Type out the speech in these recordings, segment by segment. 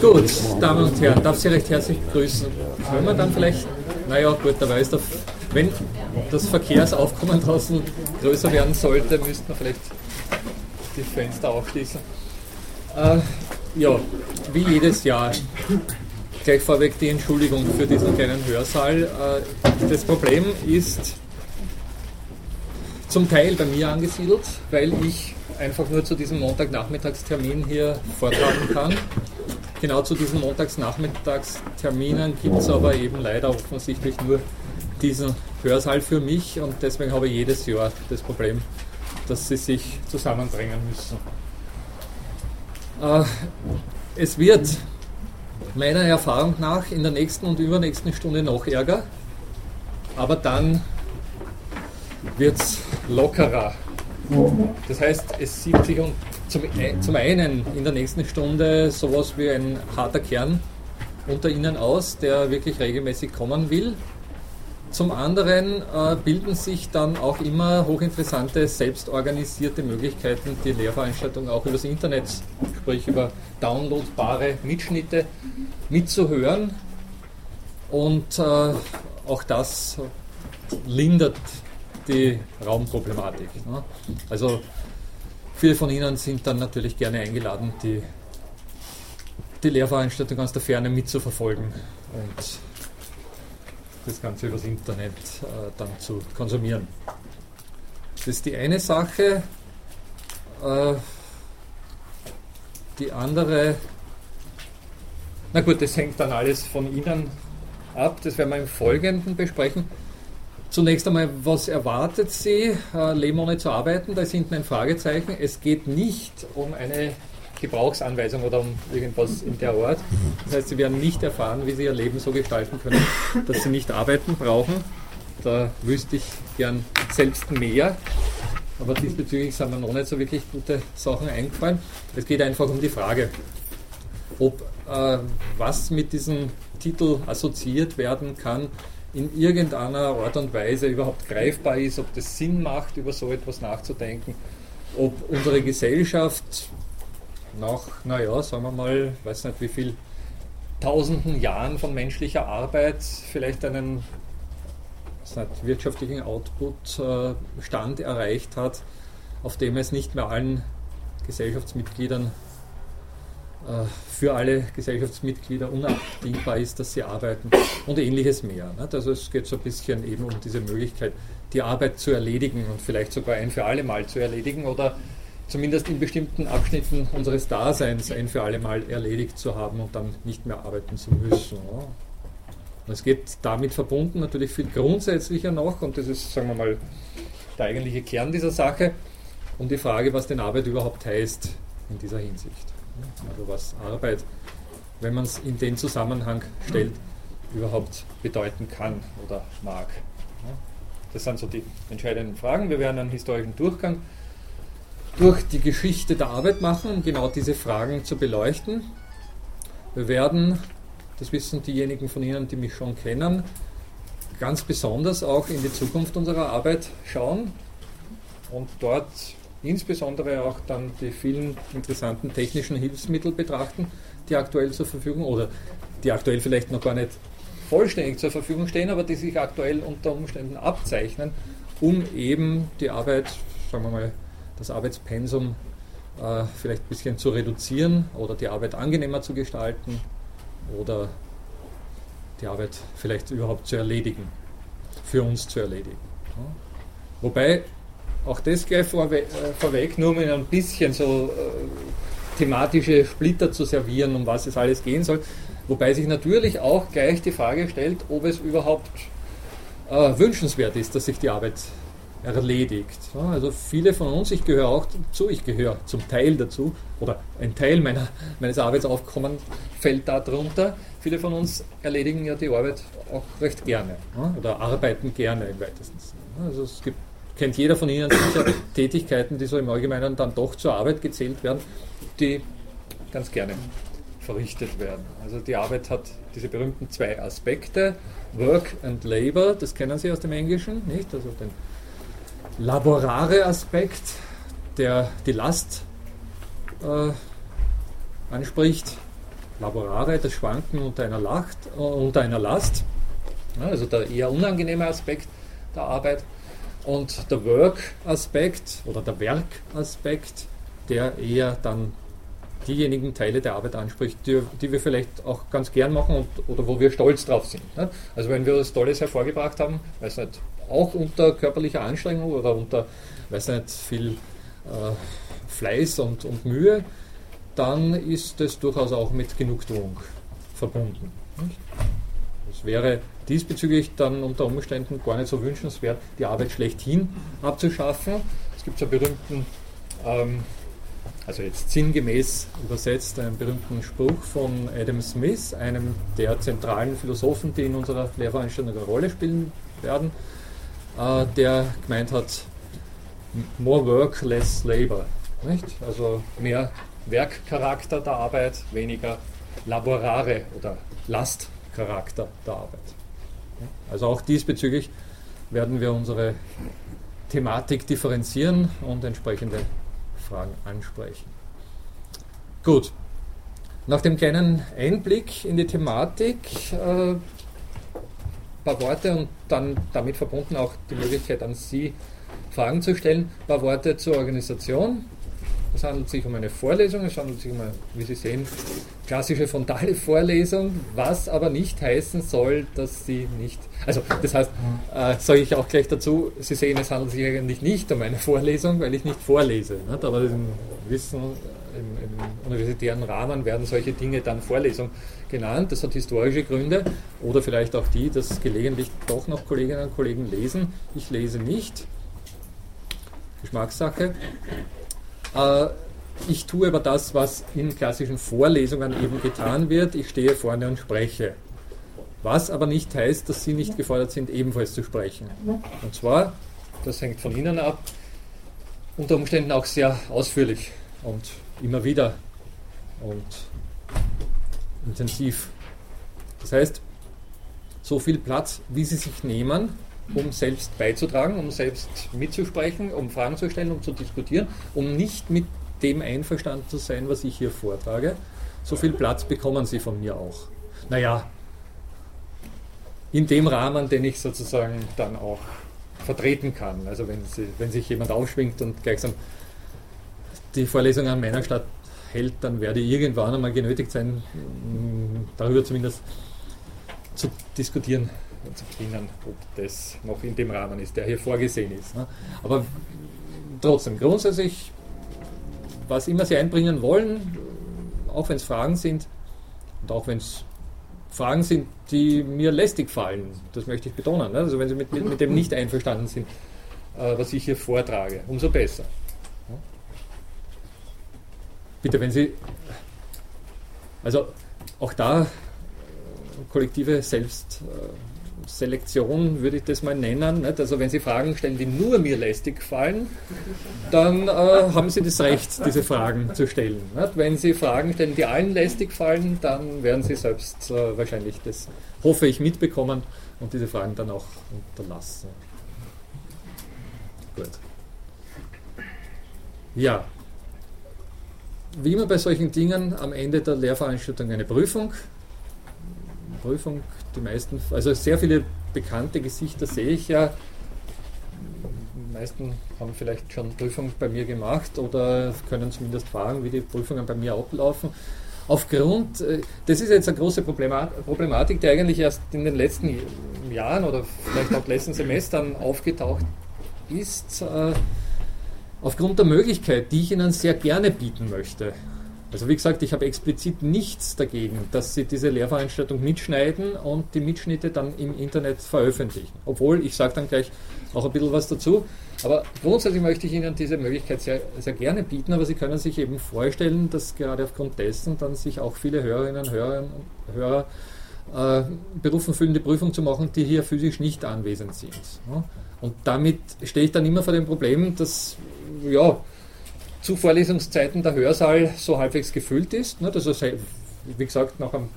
Gut, Damen und Herren, darf Sie recht herzlich begrüßen. Wenn man dann vielleicht, naja, gut, da weiß der, wenn das Verkehrsaufkommen draußen größer werden sollte, müsste man vielleicht die Fenster aufschließen. Äh, ja, wie jedes Jahr. Gleich vorweg die Entschuldigung für diesen kleinen Hörsaal. Äh, das Problem ist zum Teil bei mir angesiedelt, weil ich einfach nur zu diesem Montagnachmittagstermin hier vortragen kann. Genau zu diesen Montagsnachmittagsterminen gibt es aber eben leider offensichtlich nur diesen Hörsaal für mich und deswegen habe ich jedes Jahr das Problem, dass sie sich zusammenbringen müssen. Äh, es wird meiner Erfahrung nach in der nächsten und übernächsten Stunde noch ärger, aber dann wird es lockerer. Das heißt, es sieht sich zum, zum einen in der nächsten Stunde sowas wie ein harter Kern unter Ihnen aus, der wirklich regelmäßig kommen will. Zum anderen äh, bilden sich dann auch immer hochinteressante, selbstorganisierte Möglichkeiten, die Lehrveranstaltung auch übers Internet, sprich über downloadbare Mitschnitte mitzuhören. Und äh, auch das lindert die Raumproblematik. Ne? Also viele von Ihnen sind dann natürlich gerne eingeladen, die, die Lehrveranstaltung aus der Ferne mitzuverfolgen und das Ganze übers Internet äh, dann zu konsumieren. Das ist die eine Sache. Äh, die andere, na gut, das hängt dann alles von Ihnen ab, das werden wir im Folgenden besprechen. Zunächst einmal, was erwartet Sie, äh, Leben ohne zu arbeiten? Da ist hinten ein Fragezeichen. Es geht nicht um eine Gebrauchsanweisung oder um irgendwas in der Art. Das heißt, Sie werden nicht erfahren, wie Sie Ihr Leben so gestalten können, dass Sie nicht arbeiten brauchen. Da wüsste ich gern selbst mehr. Aber diesbezüglich sind mir noch nicht so wirklich gute Sachen eingefallen. Es geht einfach um die Frage, ob äh, was mit diesem Titel assoziiert werden kann, in irgendeiner Art und Weise überhaupt greifbar ist, ob das Sinn macht, über so etwas nachzudenken, ob unsere Gesellschaft nach, naja, sagen wir mal, weiß nicht wie viel tausenden Jahren von menschlicher Arbeit vielleicht einen nicht, wirtschaftlichen Output-Stand äh, erreicht hat, auf dem es nicht mehr allen Gesellschaftsmitgliedern für alle Gesellschaftsmitglieder unabdingbar ist, dass sie arbeiten und ähnliches mehr. Also es geht so ein bisschen eben um diese Möglichkeit, die Arbeit zu erledigen und vielleicht sogar ein für alle Mal zu erledigen oder zumindest in bestimmten Abschnitten unseres Daseins ein für alle Mal erledigt zu haben und dann nicht mehr arbeiten zu müssen. Und es geht damit verbunden natürlich viel grundsätzlicher noch, und das ist, sagen wir mal, der eigentliche Kern dieser Sache, um die Frage, was denn Arbeit überhaupt heißt in dieser Hinsicht. Also was Arbeit, wenn man es in den Zusammenhang stellt, überhaupt bedeuten kann oder mag. Das sind so die entscheidenden Fragen. Wir werden einen historischen Durchgang durch die Geschichte der Arbeit machen, um genau diese Fragen zu beleuchten. Wir werden, das wissen diejenigen von Ihnen, die mich schon kennen, ganz besonders auch in die Zukunft unserer Arbeit schauen und dort insbesondere auch dann die vielen interessanten technischen Hilfsmittel betrachten, die aktuell zur Verfügung oder die aktuell vielleicht noch gar nicht vollständig zur Verfügung stehen, aber die sich aktuell unter Umständen abzeichnen, um eben die Arbeit, sagen wir mal, das Arbeitspensum äh, vielleicht ein bisschen zu reduzieren oder die Arbeit angenehmer zu gestalten oder die Arbeit vielleicht überhaupt zu erledigen, für uns zu erledigen. Ja. Wobei auch das gleich vorwe äh, vorweg, nur um Ihnen ein bisschen so äh, thematische Splitter zu servieren, um was es alles gehen soll. Wobei sich natürlich auch gleich die Frage stellt, ob es überhaupt äh, wünschenswert ist, dass sich die Arbeit erledigt. Also viele von uns, ich gehöre auch dazu, ich gehöre zum Teil dazu, oder ein Teil meiner, meines Arbeitsaufkommens fällt darunter. Viele von uns erledigen ja die Arbeit auch recht gerne oder arbeiten gerne im weitesten Sinne. Also es gibt, kennt jeder von Ihnen sicher Tätigkeiten, die so im Allgemeinen dann doch zur Arbeit gezählt werden, die ganz gerne verrichtet werden. Also die Arbeit hat diese berühmten zwei Aspekte, Work and Labor, das kennen Sie aus dem Englischen, nicht? Also den laborare Aspekt, der die Last äh, anspricht Laborare, das Schwanken unter einer, Lacht, äh, unter einer Last, also der eher unangenehme Aspekt der Arbeit. Und der Work-Aspekt oder der Werk-Aspekt, der eher dann diejenigen Teile der Arbeit anspricht, die, die, wir vielleicht auch ganz gern machen und, oder wo wir stolz drauf sind. Ne? Also wenn wir was Tolles hervorgebracht haben, weiß nicht, auch unter körperlicher Anstrengung oder unter, weiß nicht, viel äh, Fleiß und, und Mühe, dann ist es durchaus auch mit Genugtuung verbunden. Es wäre diesbezüglich dann unter Umständen gar nicht so wünschenswert, die Arbeit schlechthin abzuschaffen. Es gibt einen berühmten, ähm, also jetzt sinngemäß übersetzt, einen berühmten Spruch von Adam Smith, einem der zentralen Philosophen, die in unserer Lehrveranstaltung eine Rolle spielen werden, äh, der gemeint hat, more work, less labor. Nicht? Also mehr Werkcharakter der Arbeit, weniger Laborare oder Lastcharakter der Arbeit. Also auch diesbezüglich werden wir unsere Thematik differenzieren und entsprechende Fragen ansprechen. Gut, nach dem kleinen Einblick in die Thematik, äh, ein paar Worte und dann damit verbunden auch die Möglichkeit an Sie, Fragen zu stellen, ein paar Worte zur Organisation. Es handelt sich um eine Vorlesung, es handelt sich um eine, wie Sie sehen, klassische frontale Vorlesung, was aber nicht heißen soll, dass sie nicht. Also, das heißt, äh, sage ich auch gleich dazu, Sie sehen, es handelt sich eigentlich nicht um eine Vorlesung, weil ich nicht vorlese. Nicht? Aber im Wissen, im, im universitären Rahmen werden solche Dinge dann Vorlesung genannt. Das hat historische Gründe oder vielleicht auch die, dass gelegentlich doch noch Kolleginnen und Kollegen lesen. Ich lese nicht. Geschmackssache. Äh, ich tue aber das, was in klassischen Vorlesungen eben getan wird. Ich stehe vorne und spreche. Was aber nicht heißt, dass Sie nicht gefordert sind, ebenfalls zu sprechen. Und zwar, das hängt von Ihnen ab, unter Umständen auch sehr ausführlich und immer wieder und intensiv. Das heißt, so viel Platz, wie Sie sich nehmen, um selbst beizutragen, um selbst mitzusprechen, um Fragen zu stellen, um zu diskutieren, um nicht mit dem einverstanden zu sein, was ich hier vortrage. So viel Platz bekommen Sie von mir auch. Naja, in dem Rahmen, den ich sozusagen dann auch vertreten kann. Also wenn, Sie, wenn sich jemand aufschwingt und gleichsam die Vorlesung an meiner Stadt hält, dann werde ich irgendwann einmal genötigt sein, darüber zumindest zu diskutieren zu beginnen, ob das noch in dem Rahmen ist, der hier vorgesehen ist. Ne? Aber trotzdem, grundsätzlich, was immer Sie einbringen wollen, auch wenn es Fragen sind und auch wenn es Fragen sind, die mir lästig fallen, das möchte ich betonen. Ne? Also wenn Sie mit, mit, mit, dem nicht einverstanden sind, äh, was ich hier vortrage, umso besser. Bitte, wenn Sie, also auch da kollektive Selbst, äh, Selektion würde ich das mal nennen. Nicht? Also wenn Sie Fragen stellen, die nur mir lästig fallen, dann äh, haben Sie das Recht, diese Fragen zu stellen. Nicht? Wenn Sie Fragen stellen, die allen lästig fallen, dann werden Sie selbst äh, wahrscheinlich das, hoffe ich, mitbekommen und diese Fragen dann auch unterlassen. Gut. Ja. Wie immer bei solchen Dingen am Ende der Lehrveranstaltung eine Prüfung. Prüfung die meisten, also sehr viele bekannte Gesichter sehe ich ja. Die meisten haben vielleicht schon Prüfungen bei mir gemacht oder können zumindest fragen, wie die Prüfungen bei mir ablaufen. Aufgrund, äh, das ist jetzt eine große Problematik, die eigentlich erst in den letzten Jahren oder vielleicht auch letzten Semestern aufgetaucht ist, äh, aufgrund der Möglichkeit, die ich Ihnen sehr gerne bieten möchte. Also wie gesagt, ich habe explizit nichts dagegen, dass Sie diese Lehrveranstaltung mitschneiden und die Mitschnitte dann im Internet veröffentlichen. Obwohl, ich sage dann gleich auch ein bisschen was dazu. Aber grundsätzlich möchte ich Ihnen diese Möglichkeit sehr, sehr gerne bieten, aber Sie können sich eben vorstellen, dass gerade aufgrund dessen dann sich auch viele Hörerinnen und Hörer, Hörer äh, berufen fühlen, die Prüfung zu machen, die hier physisch nicht anwesend sind. Und damit stehe ich dann immer vor dem Problem, dass ja, zu Vorlesungszeiten der Hörsaal so halbwegs gefüllt ist. Ne? Also, wie gesagt, nach einem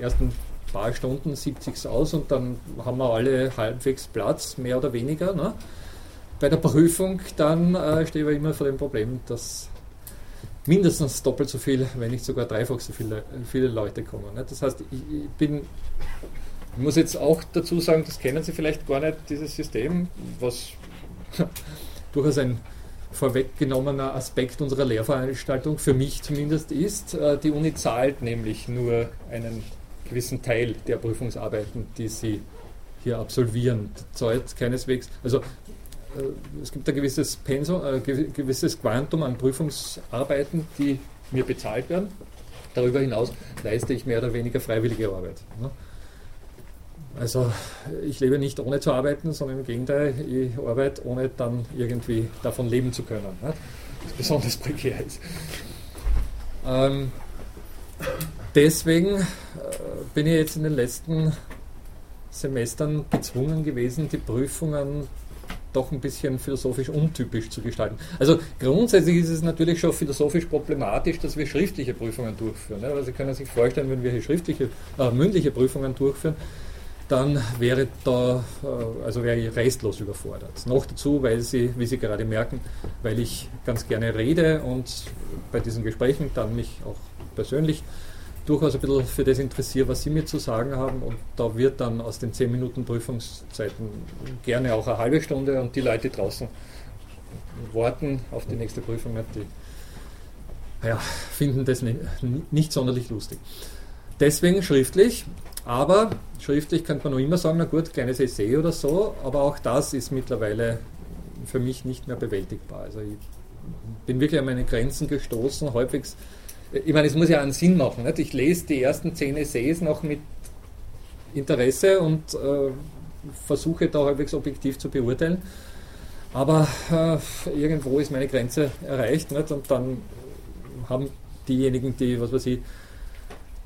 ersten paar Stunden sieht sich aus und dann haben wir alle halbwegs Platz, mehr oder weniger. Ne? Bei der Prüfung dann äh, stehen wir immer vor dem Problem, dass mindestens doppelt so viel, wenn nicht sogar dreifach so viele, viele Leute kommen. Das heißt, ich, ich bin ich muss jetzt auch dazu sagen, das kennen Sie vielleicht gar nicht, dieses System, was durchaus ein vorweggenommener Aspekt unserer Lehrveranstaltung, für mich zumindest ist. Äh, die Uni zahlt nämlich nur einen gewissen Teil der Prüfungsarbeiten, die sie hier absolvieren. Zahlt keineswegs, also äh, es gibt ein gewisses Pensum, ein gewisses Quantum an Prüfungsarbeiten, die mir bezahlt werden. Darüber hinaus leiste ich mehr oder weniger freiwillige Arbeit. Also ich lebe nicht ohne zu arbeiten, sondern im Gegenteil, ich arbeite ohne dann irgendwie davon leben zu können, ne? was besonders prekär ist. Ähm, deswegen äh, bin ich jetzt in den letzten Semestern gezwungen gewesen, die Prüfungen doch ein bisschen philosophisch untypisch zu gestalten. Also grundsätzlich ist es natürlich schon philosophisch problematisch, dass wir schriftliche Prüfungen durchführen. Ne? Weil Sie können sich vorstellen, wenn wir hier schriftliche, äh, mündliche Prüfungen durchführen, dann wäre da, äh, also wäre ich restlos überfordert. Noch dazu, weil Sie, wie Sie gerade merken, weil ich ganz gerne rede und bei diesen Gesprächen dann mich auch persönlich durchaus ein bisschen für das interessiere, was Sie mir zu sagen haben. Und da wird dann aus den 10 Minuten Prüfungszeiten gerne auch eine halbe Stunde und die Leute draußen warten auf die nächste Prüfung, die ja, finden das nicht, nicht sonderlich lustig. Deswegen schriftlich, aber schriftlich könnte man noch immer sagen, na gut, kleines Essay oder so, aber auch das ist mittlerweile für mich nicht mehr bewältigbar. Also ich bin wirklich an meine Grenzen gestoßen, häufig. Ich meine, es muss ja einen Sinn machen. Nicht? Ich lese die ersten zehn Essays noch mit Interesse und äh, versuche da halbwegs objektiv zu beurteilen. Aber äh, irgendwo ist meine Grenze erreicht nicht? und dann haben diejenigen, die, was weiß ich,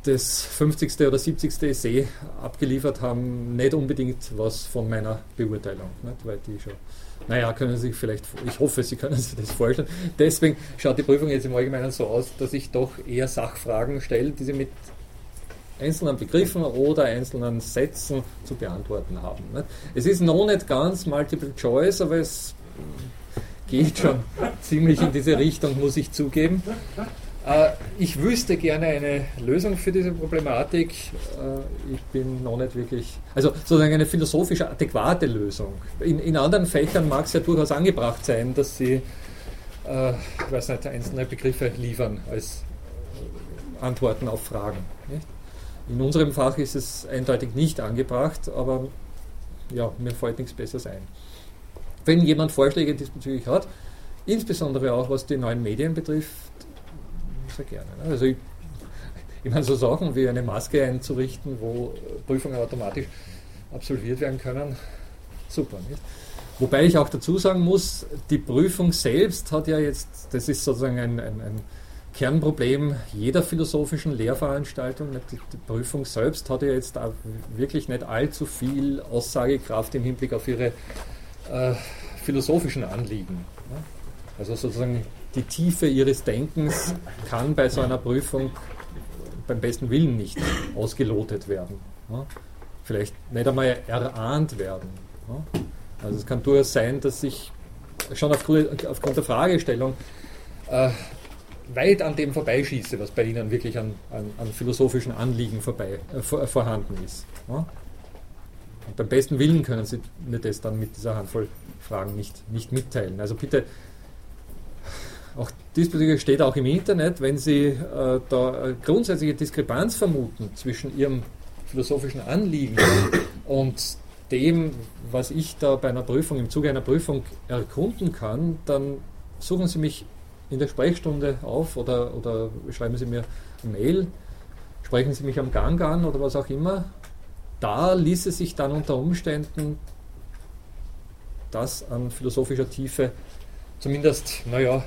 das 50. oder 70. Essay abgeliefert haben, nicht unbedingt was von meiner Beurteilung. Nicht? Weil die schon, naja, können Sie sich vielleicht, ich hoffe, Sie können sich das vorstellen. Deswegen schaut die Prüfung jetzt im Allgemeinen so aus, dass ich doch eher Sachfragen stelle, die Sie mit einzelnen Begriffen oder einzelnen Sätzen zu beantworten haben. Nicht? Es ist noch nicht ganz Multiple Choice, aber es geht schon ziemlich in diese Richtung, muss ich zugeben. Äh, ich wüsste gerne eine Lösung für diese Problematik. Äh, ich bin noch nicht wirklich, also sozusagen eine philosophisch adäquate Lösung. In, in anderen Fächern mag es ja durchaus angebracht sein, dass sie, äh, ich weiß nicht, einzelne Begriffe liefern als Antworten auf Fragen. In unserem Fach ist es eindeutig nicht angebracht, aber ja, mir fällt nichts Besseres ein. Wenn jemand Vorschläge diesbezüglich hat, insbesondere auch was die neuen Medien betrifft, sehr gerne. Ne? Also ich, ich meine, so Sachen wie eine Maske einzurichten, wo Prüfungen automatisch absolviert werden können, super. Nicht? Wobei ich auch dazu sagen muss, die Prüfung selbst hat ja jetzt, das ist sozusagen ein, ein, ein Kernproblem jeder philosophischen Lehrveranstaltung. Die, die, Prüfung selbst hat ja jetzt auch wirklich nicht allzu viel Aussagekraft im Hinblick auf ihre äh, philosophischen Anliegen. Ne? Also sozusagen die Tiefe ihres Denkens kann bei so einer Prüfung beim besten Willen nicht ausgelotet werden. Vielleicht nicht einmal erahnt werden. Also es kann durchaus sein, dass ich schon aufgrund der Fragestellung äh, weit an dem vorbeischieße, was bei Ihnen wirklich an, an, an philosophischen Anliegen vorbei, äh, vor, vorhanden ist. Und beim besten Willen können Sie mir das dann mit dieser Handvoll Fragen nicht, nicht mitteilen. Also bitte auch diesbezüglich steht auch im Internet, wenn Sie äh, da grundsätzliche Diskrepanz vermuten zwischen Ihrem philosophischen Anliegen und dem, was ich da bei einer Prüfung, im Zuge einer Prüfung erkunden kann, dann suchen Sie mich in der Sprechstunde auf oder, oder schreiben Sie mir eine Mail, sprechen Sie mich am Gang an oder was auch immer. Da ließe sich dann unter Umständen das an philosophischer Tiefe zumindest, naja,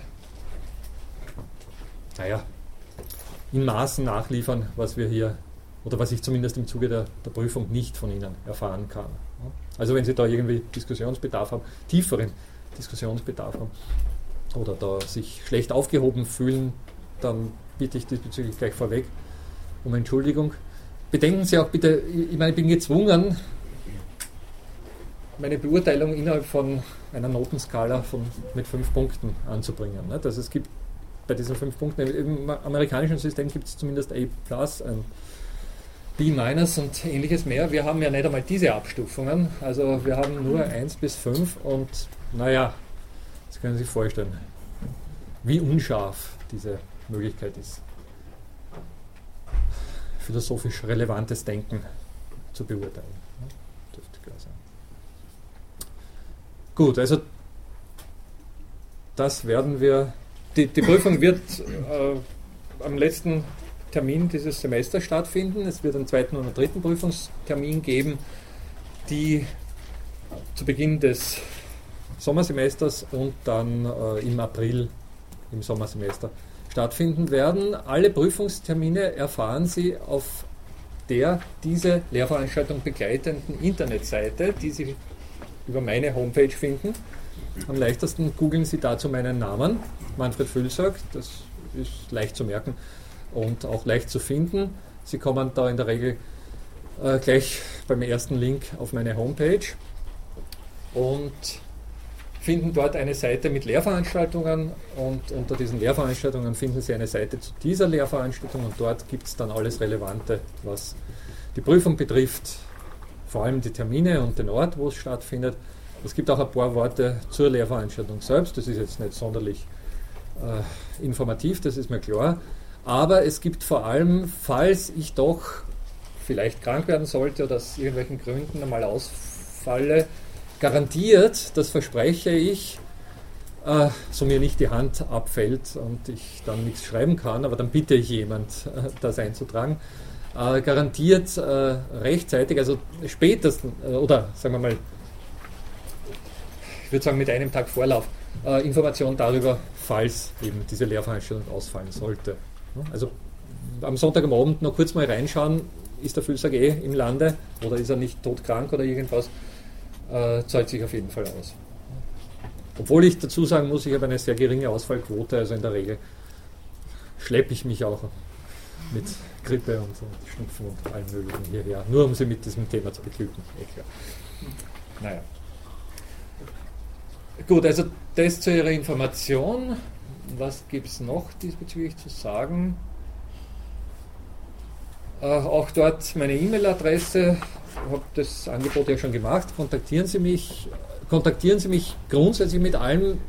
naja, in Maßen nachliefern, was wir hier oder was ich zumindest im Zuge der, der Prüfung nicht von Ihnen erfahren kann. Also wenn Sie da irgendwie Diskussionsbedarf haben, tieferen Diskussionsbedarf haben oder da sich schlecht aufgehoben fühlen, dann bitte ich diesbezüglich gleich vorweg um Entschuldigung. Bedenken Sie auch bitte, ich meine, ich bin gezwungen, meine Beurteilung innerhalb von einer Notenskala von, mit fünf Punkten anzubringen. Also es gibt bei diesen fünf Punkten. Im amerikanischen System gibt es zumindest A, ein B- und ähnliches mehr. Wir haben ja nicht einmal diese Abstufungen. Also wir haben nur 1 bis 5 und naja, das können Sie sich vorstellen, wie unscharf diese Möglichkeit ist. Philosophisch relevantes Denken zu beurteilen. Dürfte klar sein. Gut, also das werden wir. Die, die Prüfung wird äh, am letzten Termin dieses Semesters stattfinden. Es wird einen zweiten und einen dritten Prüfungstermin geben, die zu Beginn des Sommersemesters und dann äh, im April im Sommersemester stattfinden werden. Alle Prüfungstermine erfahren Sie auf der diese Lehrveranstaltung begleitenden Internetseite, die Sie über meine Homepage finden. Am leichtesten googeln Sie dazu meinen Namen, Manfred Fülsack, das ist leicht zu merken und auch leicht zu finden. Sie kommen da in der Regel äh, gleich beim ersten Link auf meine Homepage und finden dort eine Seite mit Lehrveranstaltungen und unter diesen Lehrveranstaltungen finden Sie eine Seite zu dieser Lehrveranstaltung und dort gibt es dann alles Relevante, was die Prüfung betrifft, vor allem die Termine und den Ort, wo es stattfindet. Es gibt auch ein paar Worte zur Lehrveranstaltung selbst, das ist jetzt nicht sonderlich äh, informativ, das ist mir klar. Aber es gibt vor allem, falls ich doch vielleicht krank werden sollte oder aus irgendwelchen Gründen einmal ausfalle, garantiert, das verspreche ich, äh, so mir nicht die Hand abfällt und ich dann nichts schreiben kann, aber dann bitte ich jemand, äh, das einzutragen, äh, garantiert äh, rechtzeitig, also spätestens, äh, oder sagen wir mal, ich würde sagen mit einem Tag Vorlauf, äh, Information darüber, falls eben diese Lehrveranstaltung ausfallen sollte. Also am Sonntag am Abend noch kurz mal reinschauen, ist der Füllsack eh im Lande oder ist er nicht todkrank oder irgendwas, äh, zahlt sich auf jeden Fall aus. Obwohl ich dazu sagen muss, ich habe eine sehr geringe Ausfallquote, also in der Regel schleppe ich mich auch mit Grippe und, und Schnupfen und allem Möglichen hierher, nur um Sie mit diesem Thema zu beglücken. Eh naja. Gut, also das zu Ihrer Information. Was gibt es noch diesbezüglich zu sagen? Äh, auch dort meine E-Mail-Adresse, habe das Angebot ja schon gemacht. Kontaktieren Sie mich, kontaktieren Sie mich grundsätzlich mit allem,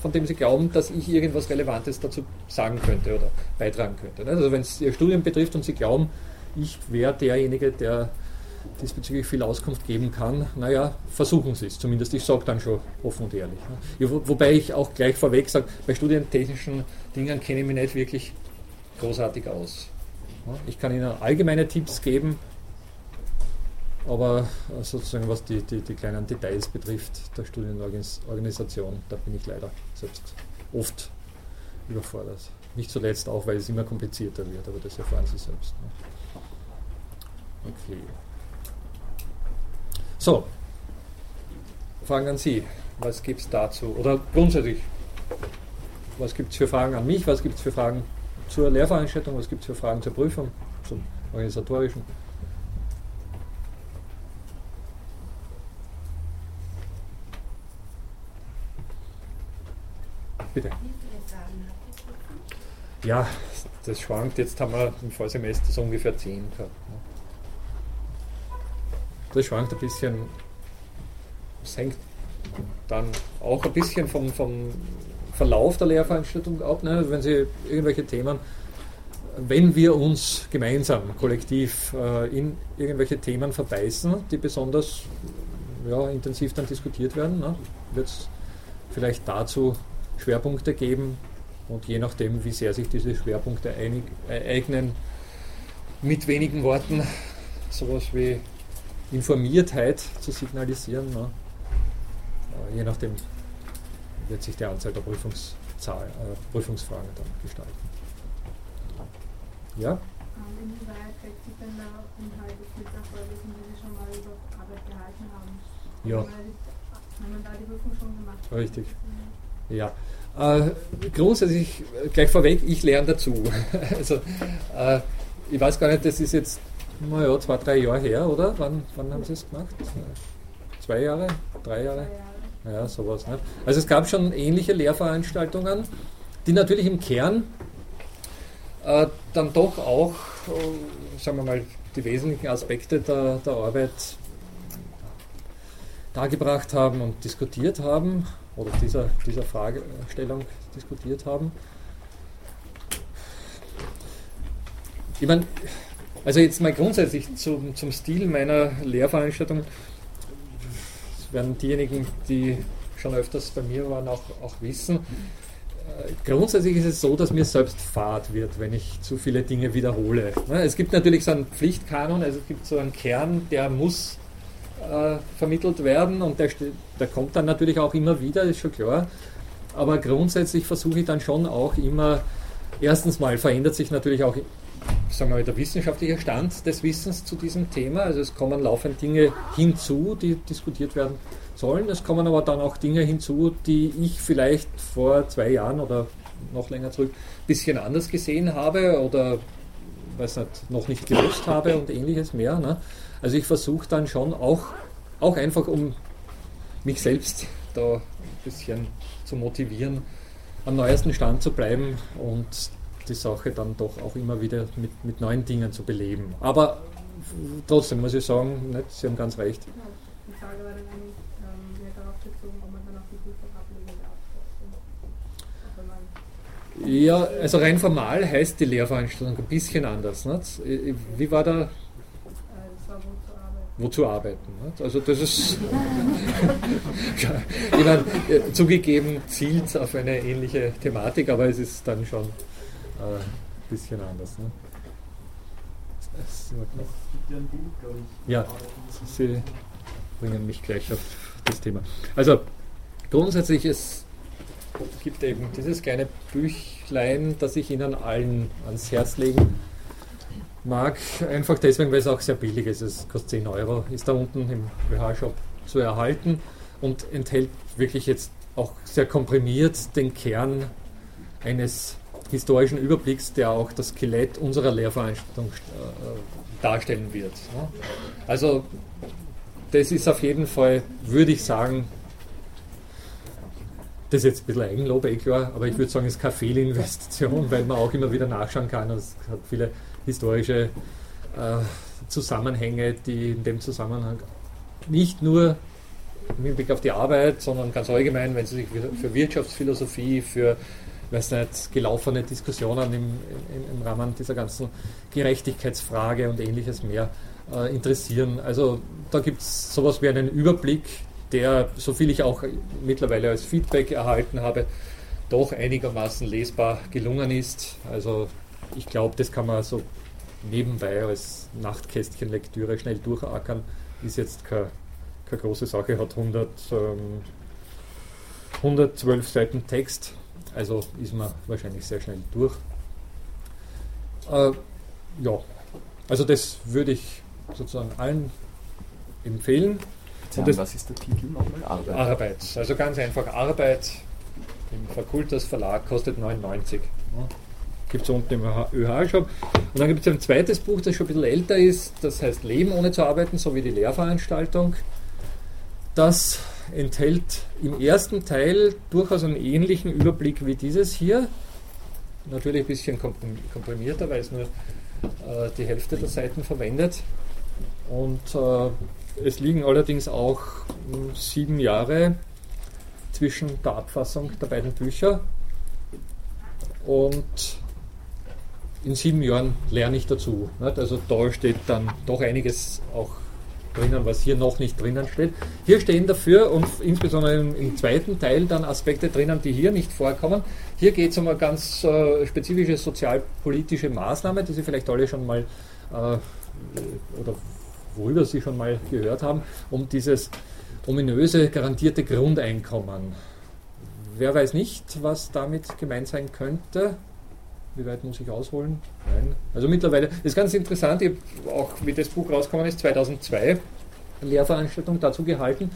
von dem Sie glauben, dass ich irgendwas Relevantes dazu sagen könnte oder beitragen könnte. Also wenn es Ihr Studium betrifft und Sie glauben, ich wäre derjenige, der diesbezüglich viel Auskunft geben kann, naja, versuchen Sie es zumindest. Ich sage dann schon offen und ehrlich. Ja, wobei ich auch gleich vorweg sage, bei studientechnischen Dingen kenne ich mich nicht wirklich großartig aus. Ich kann Ihnen allgemeine Tipps geben, aber sozusagen was die, die, die kleinen Details betrifft der Studienorganisation, da bin ich leider selbst oft überfordert. Nicht zuletzt auch, weil es immer komplizierter wird, aber das erfahren Sie selbst. Okay. So, Fragen an Sie. Was gibt es dazu? Oder grundsätzlich, was gibt es für Fragen an mich? Was gibt es für Fragen zur Lehrveranstaltung? Was gibt es für Fragen zur Prüfung, zum organisatorischen? Bitte. Ja, das schwankt. Jetzt haben wir im Vorsemester so ungefähr 10 gehabt. Ne? Das schwankt ein bisschen. Es hängt dann auch ein bisschen vom, vom Verlauf der Lehrveranstaltung ab. Ne? Wenn Sie irgendwelche Themen, wenn wir uns gemeinsam, kollektiv äh, in irgendwelche Themen verbeißen, die besonders ja, intensiv dann diskutiert werden, ne? wird es vielleicht dazu Schwerpunkte geben und je nachdem, wie sehr sich diese Schwerpunkte einig, eignen, mit wenigen Worten sowas wie Informiertheit zu signalisieren. Ne? Äh, je nachdem wird sich die Anzahl der Prüfungszahl, äh, Prüfungsfragen dann gestalten. Ja? Inwieweit deckt sich denn der Inhalt mit der Vorlesung, die Sie schon mal über Arbeit gehalten haben? Ja. Haben wir da die Prüfung schon gemacht? Richtig. Ja. Äh, grundsätzlich, gleich vorweg, ich lerne dazu. also, äh, ich weiß gar nicht, das ist jetzt naja, zwei, drei Jahre her, oder? Wann, wann haben Sie es gemacht? Zwei Jahre? Drei Jahre? Ja, sowas. Nicht? Also es gab schon ähnliche Lehrveranstaltungen. die natürlich im Kern äh, dann doch auch, äh, sagen wir mal, die wesentlichen Aspekte der, der Arbeit dargebracht haben und diskutiert haben oder dieser, dieser Fragestellung diskutiert haben. Ich meine, also jetzt mal grundsätzlich zum, zum Stil meiner Lehrveranstaltung. Das werden diejenigen, die schon öfters bei mir waren, auch, auch wissen. Äh, grundsätzlich ist es so, dass mir selbst fad wird, wenn ich zu viele Dinge wiederhole. Ne, es gibt natürlich so einen Pflichtkanon, also es gibt so einen Kern, der muss äh, vermittelt werden und der, der kommt dann natürlich auch immer wieder, ist schon klar. Aber grundsätzlich versuche ich dann schon auch immer, erstens mal verändert sich natürlich auch sagen wir mal, der wissenschaftliche Stand des Wissens zu diesem Thema. Also es kommen laufend Dinge hinzu, die diskutiert werden sollen. Es kommen aber dann auch Dinge hinzu, die ich vielleicht vor zwei Jahren oder noch länger zurück ein bisschen anders gesehen habe oder weiß nicht, noch nicht gewusst habe und ähnliches mehr. Ne? Also ich versuche dann schon auch, auch einfach, um mich selbst da ein bisschen zu motivieren, am neuesten Stand zu bleiben und die Sache dann doch auch immer wieder mit, mit neuen Dingen zu beleben. Aber trotzdem muss ich sagen, nicht, Sie haben ganz recht. Die Frage war dann eigentlich ähm, mehr darauf bezogen, ob man dann auch die Prüfung ablegen darf. Ja, also rein formal heißt die Lehrveranstaltung ein bisschen anders. Nicht? Wie war da wozu arbeiten. Nicht? Also das ist, ich meine, äh, zugegeben zielt auf eine ähnliche Thematik, aber es ist dann schon ein äh, bisschen anders. Ne? Ja, Sie bringen mich gleich auf das Thema. Also grundsätzlich es gibt eben dieses kleine Büchlein, das ich Ihnen allen ans Herz legen mag, einfach deswegen, weil es auch sehr billig ist. Es kostet 10 Euro, ist da unten im WH-Shop zu erhalten und enthält wirklich jetzt auch sehr komprimiert den Kern eines historischen Überblicks, der auch das Skelett unserer Lehrveranstaltung äh, darstellen wird. Ne? Also das ist auf jeden Fall, würde ich sagen, das ist jetzt ein bisschen Eigenlob, eh klar, aber ich würde sagen, es ist keine Fehlinvestition, weil man auch immer wieder nachschauen kann. Es hat viele historische äh, Zusammenhänge, die in dem Zusammenhang nicht nur im Hinblick auf die Arbeit, sondern ganz allgemein, wenn Sie sich für Wirtschaftsphilosophie, für weiß nicht, gelaufene Diskussionen im, im, im Rahmen dieser ganzen Gerechtigkeitsfrage und ähnliches mehr äh, interessieren. Also da gibt es sowas wie einen Überblick, der, soviel ich auch mittlerweile als Feedback erhalten habe, doch einigermaßen lesbar gelungen ist. Also ich glaube, das kann man so nebenbei als Nachtkästchenlektüre schnell durchackern. Ist jetzt keine, keine große Sache, hat 100, ähm, 112 Seiten Text, also ist man wahrscheinlich sehr schnell durch. Äh, ja, also das würde ich sozusagen allen empfehlen. Haben, das, was ist der Titel nochmal? Arbeit. Arbeit. Also ganz einfach Arbeit im Fakultas Verlag kostet 99. Gibt es unten im ÖH-Shop. Und dann gibt es ein zweites Buch, das schon ein bisschen älter ist, das heißt Leben ohne zu arbeiten, so wie die Lehrveranstaltung. Das enthält im ersten Teil durchaus einen ähnlichen Überblick wie dieses hier. Natürlich ein bisschen komprimierter, weil es nur äh, die Hälfte der Seiten verwendet. Und äh, es liegen allerdings auch hm, sieben Jahre zwischen der Abfassung der beiden Bücher. Und in sieben Jahren lerne ich dazu. Also da steht dann doch einiges auch drinnen, was hier noch nicht drinnen steht. Hier stehen dafür und insbesondere im, im zweiten Teil dann Aspekte drinnen, die hier nicht vorkommen. Hier geht es um eine ganz äh, spezifische sozialpolitische Maßnahme, die Sie vielleicht alle schon mal äh, oder worüber Sie schon mal gehört haben, um dieses ominöse garantierte Grundeinkommen. Wer weiß nicht, was damit gemeint sein könnte? Wie weit muss ich ausholen? Nein. Also mittlerweile, das ist ganz interessant, ich auch wie das Buch rausgekommen ist, 2002 eine Lehrveranstaltung dazu gehalten.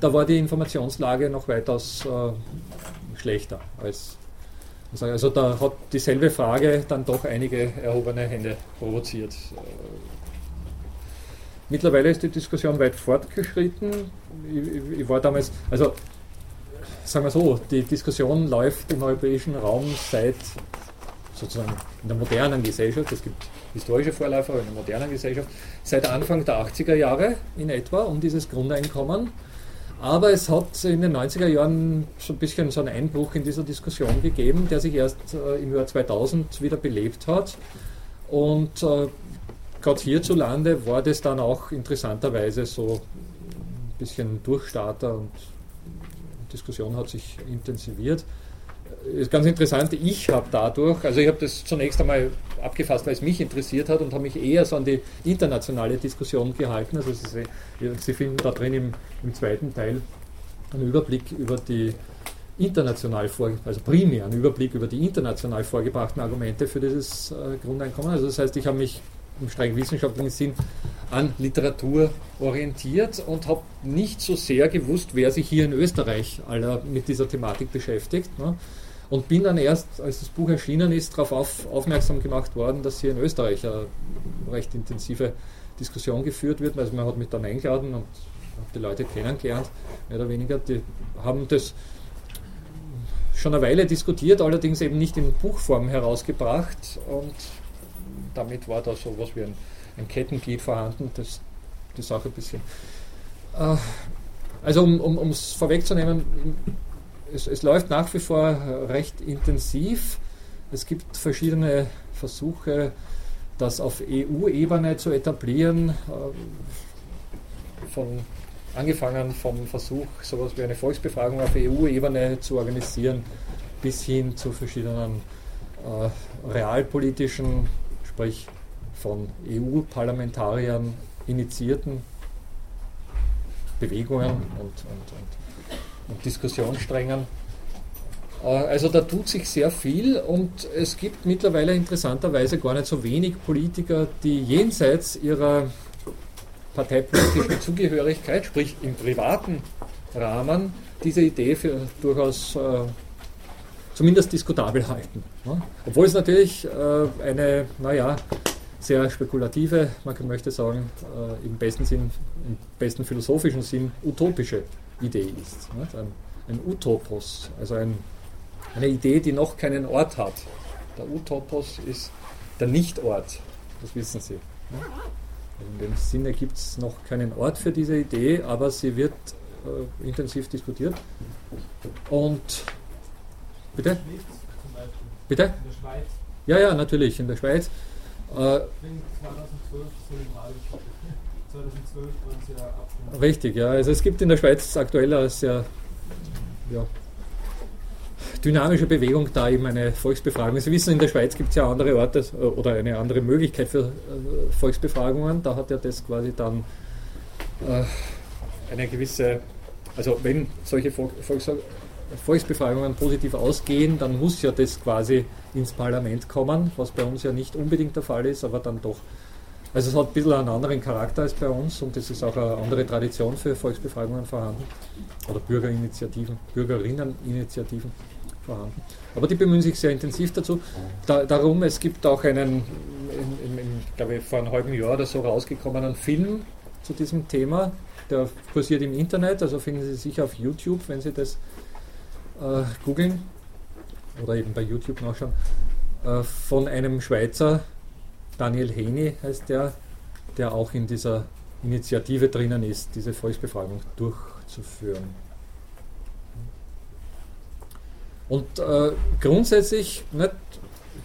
Da war die Informationslage noch weitaus äh, schlechter als. Also da hat dieselbe Frage dann doch einige erhobene Hände provoziert. Mittlerweile ist die Diskussion weit fortgeschritten. Ich, ich war damals, also sagen wir so, die Diskussion läuft im europäischen Raum seit sozusagen in der modernen Gesellschaft, es gibt historische Vorläufer, aber in der modernen Gesellschaft, seit Anfang der 80er Jahre in etwa um dieses Grundeinkommen. Aber es hat in den 90er Jahren so ein bisschen so einen Einbruch in dieser Diskussion gegeben, der sich erst äh, im Jahr 2000 wieder belebt hat. Und äh, gerade hierzulande war das dann auch interessanterweise so ein bisschen Durchstarter und die Diskussion hat sich intensiviert ist ganz interessant, ich habe dadurch, also ich habe das zunächst einmal abgefasst, weil es mich interessiert hat und habe mich eher so an die internationale Diskussion gehalten. Also Sie, Sie finden da drin im, im, zweiten Teil einen Überblick über die international vor, also primär einen Überblick über die international vorgebrachten Argumente für dieses äh, Grundeinkommen. Also das heißt, ich habe mich im streng wissenschaftlichen Sinn an Literatur orientiert und habe nicht so sehr gewusst, wer sich hier in Österreich aller mit dieser Thematik beschäftigt. Ne? Und bin dann erst, als das Buch erschienen ist, darauf auf, aufmerksam gemacht worden, dass hier in Österreich eine recht intensive Diskussion geführt wird. Also man hat mich dann eingeladen und habe die Leute kennengelernt, mehr oder weniger. Die haben das schon eine Weile diskutiert, allerdings eben nicht in Buchform herausgebracht. Und damit war da so was wie ein, ein Kettenglied vorhanden, das die Sache ein bisschen. Äh, also um es vorwegzunehmen, es, es, läuft nach wie vor recht intensiv. Es gibt verschiedene Versuche, das auf EU-Ebene zu etablieren, äh, von, angefangen vom Versuch, sowas wie eine Volksbefragung auf EU-Ebene zu organisieren, bis hin zu verschiedenen äh, realpolitischen, sprich von EU-Parlamentariern initiierten Bewegungen und, und, und und Diskussionssträngen. Äh, also da tut sich sehr viel und es gibt mittlerweile interessanterweise gar nicht so wenig Politiker, die jenseits ihrer parteipolitischen Zugehörigkeit, sprich im privaten Rahmen, diese Idee für durchaus äh, zumindest diskutabel halten. Ne? Obwohl es natürlich äh, eine, naja, sehr spekulative, man möchte sagen, äh, im besten Sinn, im besten philosophischen Sinn utopische Idee ist. Ein, ein Utopos, also ein, eine Idee, die noch keinen Ort hat. Der Utopos ist der Nichtort, das wissen Sie. In dem Sinne gibt es noch keinen Ort für diese Idee, aber sie wird äh, intensiv diskutiert. Und bitte? Bitte? In der Schweiz. Ja, ja, natürlich, in der Schweiz. Äh, 2012 2012 waren sie ja. Richtig, ja. Also es gibt in der Schweiz aktuell eine sehr ja, dynamische Bewegung, da eben eine Volksbefragung. Sie wissen, in der Schweiz gibt es ja andere Orte äh, oder eine andere Möglichkeit für äh, Volksbefragungen. Da hat ja das quasi dann äh, eine gewisse, also wenn solche Volks Volksbefragungen positiv ausgehen, dann muss ja das quasi ins Parlament kommen, was bei uns ja nicht unbedingt der Fall ist, aber dann doch also es hat ein bisschen einen anderen Charakter als bei uns und es ist auch eine andere Tradition für Volksbefragungen vorhanden oder Bürgerinitiativen, Bürgerinneninitiativen vorhanden. Aber die bemühen sich sehr intensiv dazu. Da, darum, es gibt auch einen, in, in, in, glaube ich, vor einem halben Jahr oder so rausgekommenen Film zu diesem Thema. Der kursiert im Internet, also finden Sie sicher auf YouTube, wenn Sie das äh, googeln oder eben bei YouTube nachschauen, äh, von einem Schweizer Daniel Heni heißt der, der auch in dieser Initiative drinnen ist, diese Volksbefragung durchzuführen. Und äh, grundsätzlich nicht,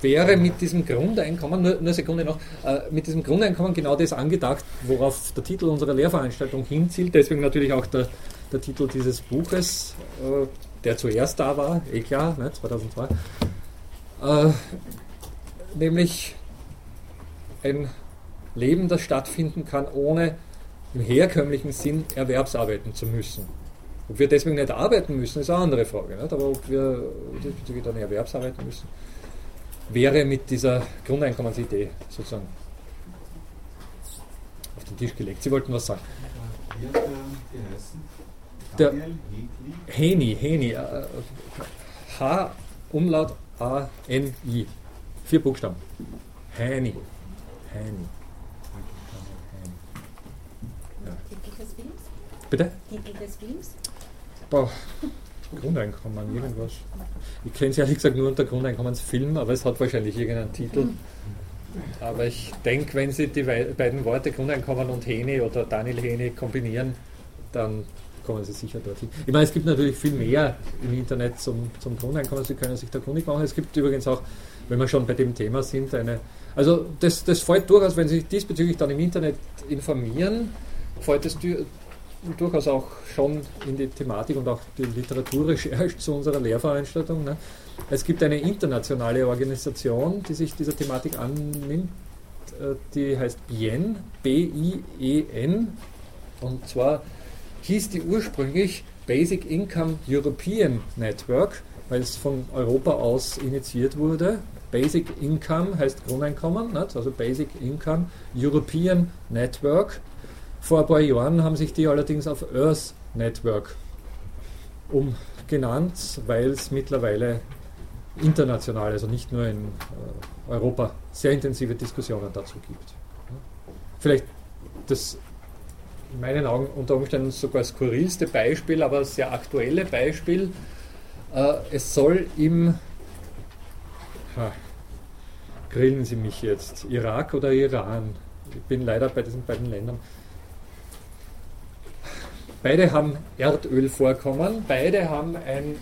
wäre mit diesem Grundeinkommen, nur eine Sekunde noch, äh, mit diesem Grundeinkommen genau das angedacht, worauf der Titel unserer Lehrveranstaltung hinzielt. Deswegen natürlich auch der, der Titel dieses Buches, äh, der zuerst da war, eh klar, ne, 2002. Äh, nämlich ein Leben, das stattfinden kann, ohne im herkömmlichen Sinn erwerbsarbeiten zu müssen. Ob wir deswegen nicht arbeiten müssen, ist eine andere Frage. Nicht? Aber ob wir diesbezüglich dann erwerbsarbeiten müssen, wäre mit dieser Grundeinkommensidee sozusagen auf den Tisch gelegt. Sie wollten was sagen. Wie hat der geheißen? Der Heni, Heni, äh, H Umlaut A N I. Vier Buchstaben. Heni. Ja. Titel des Films? Bitte? Titel des Films? Boah, Grundeinkommen, irgendwas. Ich kenne es ehrlich gesagt nur unter Grundeinkommensfilm, aber es hat wahrscheinlich irgendeinen Titel. Aber ich denke, wenn Sie die beiden Worte Grundeinkommen und Hene oder Daniel Hene kombinieren, dann kommen Sie sicher dorthin. Ich meine, es gibt natürlich viel mehr im Internet zum, zum Grundeinkommen, Sie können sich da kundig machen. Es gibt übrigens auch, wenn wir schon bei dem Thema sind, eine. Also, das, das fällt durchaus, wenn Sie sich diesbezüglich dann im Internet informieren, fällt es durchaus auch schon in die Thematik und auch die Literaturrecherche zu unserer Lehrveranstaltung. Ne? Es gibt eine internationale Organisation, die sich dieser Thematik annimmt, äh, die heißt BIEN, B-I-E-N, und zwar hieß die ursprünglich Basic Income European Network, weil es von Europa aus initiiert wurde. Basic Income heißt Grundeinkommen, nicht? also Basic Income European Network. Vor ein paar Jahren haben sich die allerdings auf Earth Network umgenannt, weil es mittlerweile international, also nicht nur in äh, Europa, sehr intensive Diskussionen dazu gibt. Vielleicht das in meinen Augen unter Umständen sogar skurrilste Beispiel, aber sehr aktuelle Beispiel. Äh, es soll im, ha, grillen Sie mich jetzt, Irak oder Iran? Ich bin leider bei diesen beiden Ländern. Beide haben Erdölvorkommen, beide haben ein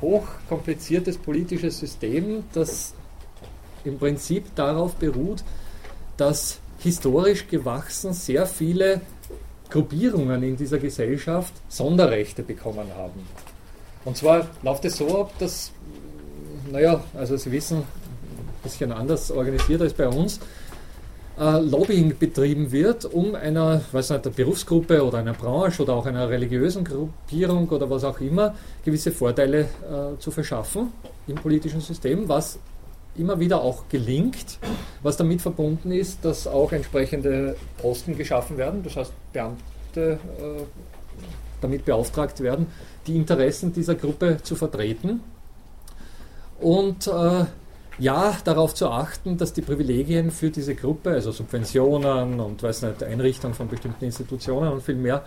hochkompliziertes politisches System, das im Prinzip darauf beruht, dass historisch gewachsen sehr viele Gruppierungen in dieser Gesellschaft Sonderrechte bekommen haben. Und zwar läuft es so ab, dass, naja, also Sie wissen, ein bisschen anders organisiert als bei uns, äh, Lobbying betrieben wird, um einer, weiß nicht, einer Berufsgruppe oder einer Branche oder auch einer religiösen Gruppierung oder was auch immer gewisse Vorteile äh, zu verschaffen im politischen System, was immer wieder auch gelingt, was damit verbunden ist, dass auch entsprechende Posten geschaffen werden, das heißt Beamte äh, damit beauftragt werden, die Interessen dieser Gruppe zu vertreten. Und äh, ja, darauf zu achten, dass die Privilegien für diese Gruppe, also Subventionen und weiß nicht, Einrichtung von bestimmten Institutionen und viel mehr,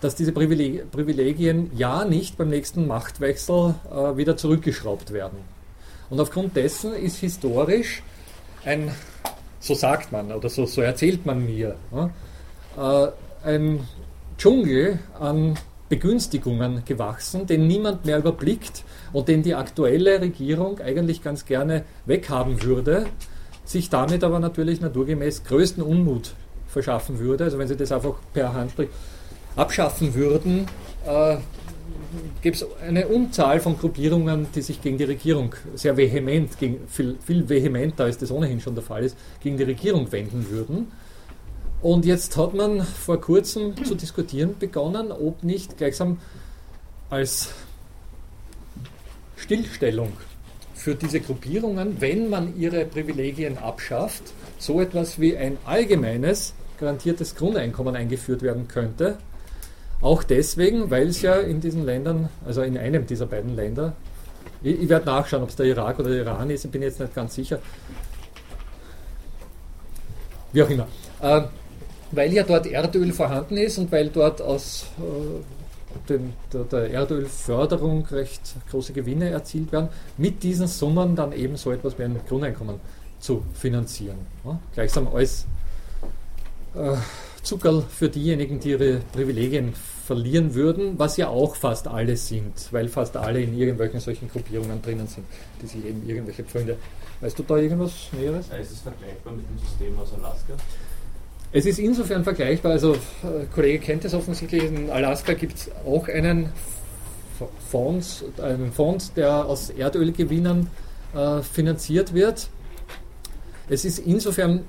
dass diese Privilegien ja nicht beim nächsten Machtwechsel äh, wieder zurückgeschraubt werden. Und aufgrund dessen ist historisch ein, so sagt man oder so, so erzählt man mir, äh, ein Dschungel an Begünstigungen gewachsen, den niemand mehr überblickt und den die aktuelle Regierung eigentlich ganz gerne weghaben würde, sich damit aber natürlich naturgemäß größten Unmut verschaffen würde. Also wenn sie das einfach per Handstrich abschaffen würden, äh, gibt es eine Unzahl von Gruppierungen, die sich gegen die Regierung sehr vehement, gegen, viel, viel vehementer als das ohnehin schon der Fall ist, gegen die Regierung wenden würden. Und jetzt hat man vor kurzem zu diskutieren begonnen, ob nicht gleichsam als Stillstellung für diese Gruppierungen, wenn man ihre Privilegien abschafft, so etwas wie ein allgemeines garantiertes Grundeinkommen eingeführt werden könnte, auch deswegen, weil es ja in diesen Ländern, also in einem dieser beiden Länder, ich, ich werde nachschauen, ob es der Irak oder der Iran ist, ich bin jetzt nicht ganz sicher. Wie auch immer. Äh, weil ja dort Erdöl vorhanden ist und weil dort aus äh, den, der, der, Erdölförderung recht große Gewinne erzielt werden, mit diesen Summen dann eben so etwas wie ein Grundeinkommen zu finanzieren. Ja? Gleichsam als äh, Zuckerl für diejenigen, die ihre Privilegien verlieren würden, was ja auch fast alle sind, weil fast alle in irgendwelchen solchen Gruppierungen drinnen sind, die sich eben irgendwelche Pfründe. Weißt du da irgendwas Näheres? Ist es vergleichbar mit dem System aus Alaska? Es ist insofern vergleichbar, also äh, Kollege kennt es offensichtlich, in Alaska gibt es auch einen Fonds, einen Fonds, der aus Erdölgewinnern äh, finanziert wird. Es ist insofern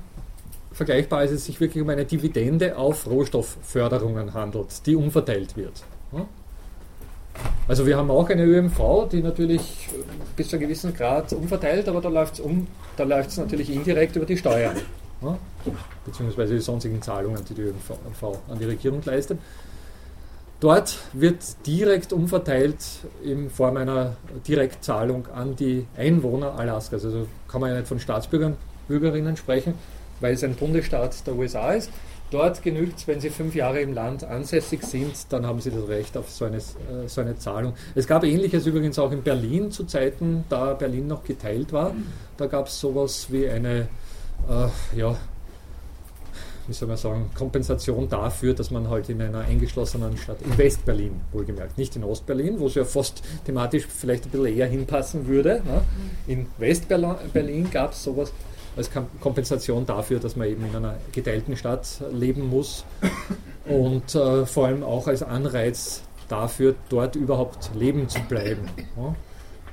vergleichbar, als es sich wirklich um eine Dividende auf Rohstoffförderungen handelt, die umverteilt wird. Also wir haben auch eine ÖMV, die natürlich bis zu einem gewissen Grad umverteilt, aber da läuft es um, da läuft es natürlich indirekt über die Steuern, beziehungsweise die sonstigen Zahlungen, die die ÖMV an die Regierung leistet. Dort wird direkt umverteilt in Form einer Direktzahlung an die Einwohner Alaskas. Also kann man ja nicht von Staatsbürgern, Bürgerinnen sprechen, weil es ein Bundesstaat der USA ist. Dort genügt es, wenn Sie fünf Jahre im Land ansässig sind, dann haben Sie das Recht auf so eine, äh, so eine Zahlung. Es gab Ähnliches übrigens auch in Berlin zu Zeiten, da Berlin noch geteilt war. Da gab es sowas wie eine, äh, ja, wie soll man sagen, Kompensation dafür, dass man halt in einer eingeschlossenen Stadt, in West-Berlin wohlgemerkt, nicht in Ost-Berlin, wo es ja fast thematisch vielleicht ein bisschen eher hinpassen würde. Ne? In West-Berlin gab es sowas als Kompensation dafür, dass man eben in einer geteilten Stadt leben muss und äh, vor allem auch als Anreiz dafür, dort überhaupt leben zu bleiben. Ja?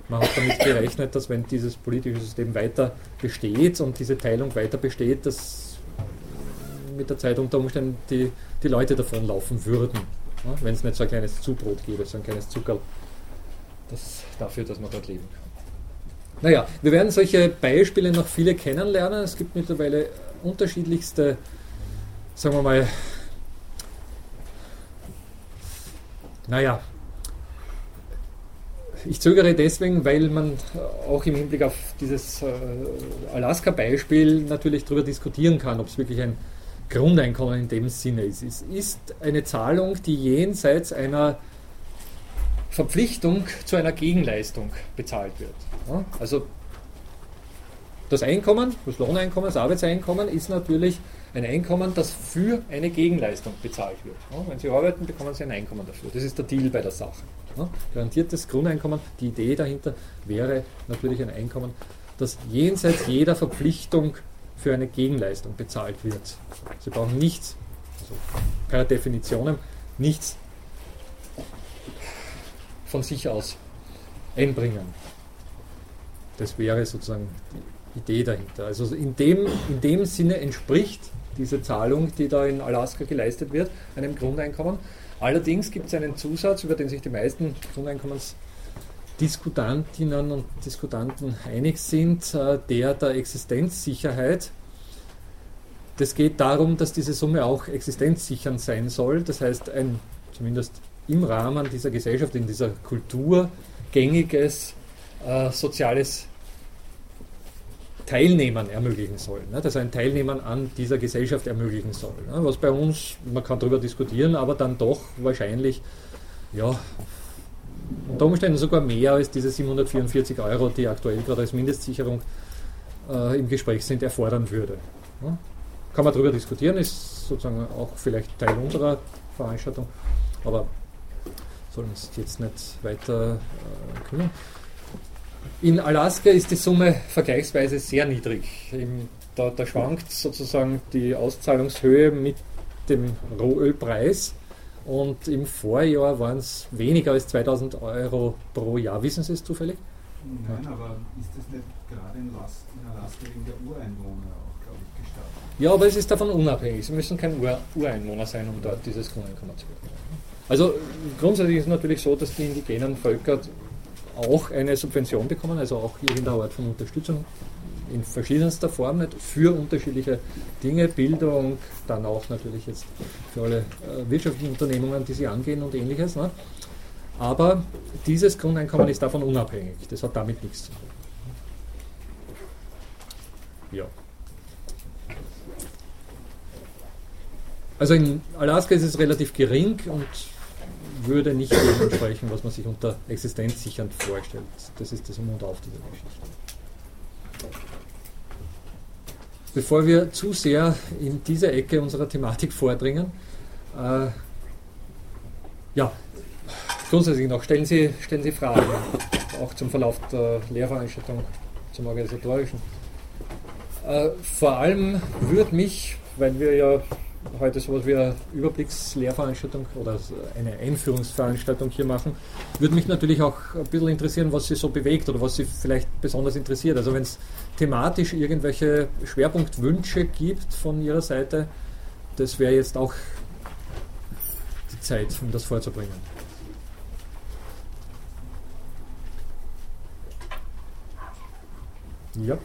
Man hat damit gerechnet, dass wenn dieses politische System weiter besteht und diese Teilung weiter besteht, dass mit der Zeit unter Umständen die, die Leute davonlaufen würden, ja? wenn es nicht so ein kleines Zubrot gäbe, so ein kleines Zuckerl das dafür, dass man dort leben kann. Naja, wir werden solche Beispiele noch viele kennenlernen. Es gibt mittlerweile unterschiedlichste, sagen wir mal, naja, ich zögere deswegen, weil man auch im Hinblick auf dieses äh, Alaska-Beispiel natürlich darüber diskutieren kann, ob es wirklich ein Grundeinkommen in dem Sinne ist. Es ist eine Zahlung, die jenseits einer Verpflichtung zu einer Gegenleistung bezahlt wird. Ja, also das Einkommen, das Lohneinkommen, das Arbeitseinkommen ist natürlich ein Einkommen, das für eine Gegenleistung bezahlt wird. Ja, wenn Sie arbeiten, bekommen Sie ein Einkommen dafür. Das ist der Deal bei der Sache. Ja, garantiertes Grundeinkommen, die Idee dahinter wäre natürlich ein Einkommen, das jenseits jeder Verpflichtung für eine Gegenleistung bezahlt wird. Sie brauchen nichts, also per Definition nichts von sich aus einbringen. Das wäre sozusagen die Idee dahinter. Also in dem, in dem Sinne entspricht diese Zahlung, die da in Alaska geleistet wird, einem Grundeinkommen. Allerdings gibt es einen Zusatz, über den sich die meisten Grundeinkommensdiskutantinnen und Diskutanten einig sind, äh, der der Existenzsicherheit. Das geht darum, dass diese Summe auch existenzsichernd sein soll. Das heißt, ein zumindest im Rahmen dieser Gesellschaft, in dieser Kultur gängiges äh, soziales Teilnehmen ermöglichen soll. Ne? Also ein Teilnehmen an dieser Gesellschaft ermöglichen soll. Ne? Was bei uns, man kann darüber diskutieren, aber dann doch wahrscheinlich, ja, unter Umständen sogar mehr als diese 744 Euro, die aktuell gerade als Mindestsicherung äh, im Gespräch sind, erfordern würde. Ne? Kann man darüber diskutieren, ist sozusagen auch vielleicht Teil unserer Veranstaltung, aber soll uns jetzt nicht weiter äh, kümmern. In Alaska ist die Summe vergleichsweise sehr niedrig. Im, da, da, schwankt sozusagen die Auszahlungshöhe mit dem Rohölpreis. Und im Vorjahr waren es weniger als 2000 Euro pro Jahr. Wissen Sie es zufällig? Nein, ja. aber ist das nicht gerade in, Alaska wegen der Ureinwohner auch, glaube ich, gestartet? Ja, aber es ist davon unabhängig. Sie müssen kein Ur Ureinwohner sein, um dort dieses Grundeinkommen zu bekommen. Also grundsätzlich ist es natürlich so, dass die indigenen Völker auch eine Subvention bekommen, also auch der Art von Unterstützung in verschiedenster Form nicht, für unterschiedliche Dinge, Bildung, dann auch natürlich jetzt für alle äh, wirtschaftlichen Unternehmungen, die sie angehen und ähnliches. Ne? Aber dieses Grundeinkommen ist davon unabhängig, das hat damit nichts zu tun. Ja. Also in Alaska ist es relativ gering und würde nicht dem entsprechen, was man sich unter existenzsichernd vorstellt. Das ist das Um und Auf dieser Geschichte. Bevor wir zu sehr in diese Ecke unserer Thematik vordringen, äh, ja, grundsätzlich noch, stellen Sie, stellen Sie Fragen, auch zum Verlauf der Lehrveranstaltung, zum organisatorischen. Äh, vor allem würde mich, weil wir ja heute so etwas wie eine Überblickslehrveranstaltung oder eine Einführungsveranstaltung hier machen, würde mich natürlich auch ein bisschen interessieren, was Sie so bewegt oder was Sie vielleicht besonders interessiert. Also wenn es thematisch irgendwelche Schwerpunktwünsche gibt von Ihrer Seite, das wäre jetzt auch die Zeit, um das vorzubringen. Ja.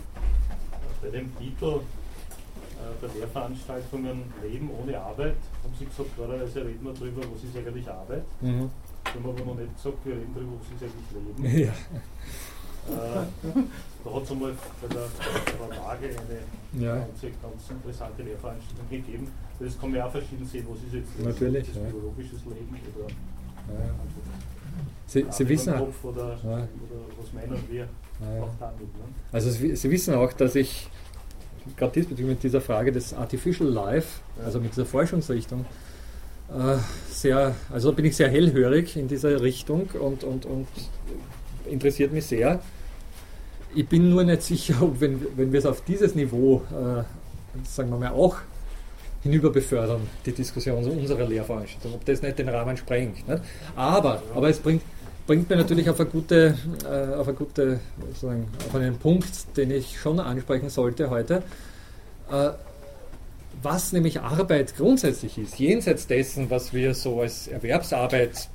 Bei dem Titel der Lehrveranstaltungen Leben ohne Arbeit. Haben Sie gesagt, klarerweise reden wir darüber, was ist eigentlich Arbeit. Mhm. Wir haben aber noch nicht gesagt, wir reden darüber, was ist eigentlich Leben. Ja. Äh, da hat es einmal bei der, Waage eine Ja. ganz, ganz interessante Lehrveranstaltung gegeben. Das kann man auch verschieden sehen, was ist jetzt Natürlich, das ja. biologisches Leben oder Ja. einfach Sie, Sie wissen, Kopf oder, Ja. oder was meinen wir Ja. auch damit. Ne? also Sie, Sie wissen auch, dass ich gerade diesbezüglich mit dieser Frage des Artificial Life, also mit dieser Forschungsrichtung, äh, sehr, also bin ich sehr hellhörig in dieser Richtung und, und, und interessiert mich sehr. Ich bin nur nicht sicher, ob wenn, wenn wir es auf dieses Niveau, äh, sagen wir mal, auch hinüber befördern, die Diskussion unserer Lehrveranstaltung, ob das nicht den Rahmen sprengt. Nicht? Aber, aber es bringt, bringt mir natürlich auf eine gute, äh, auf eine gute auf einen Punkt, den ich schon ansprechen sollte heute, äh, was nämlich Arbeit grundsätzlich ist, jenseits dessen, was wir so als Erwerbsarbeit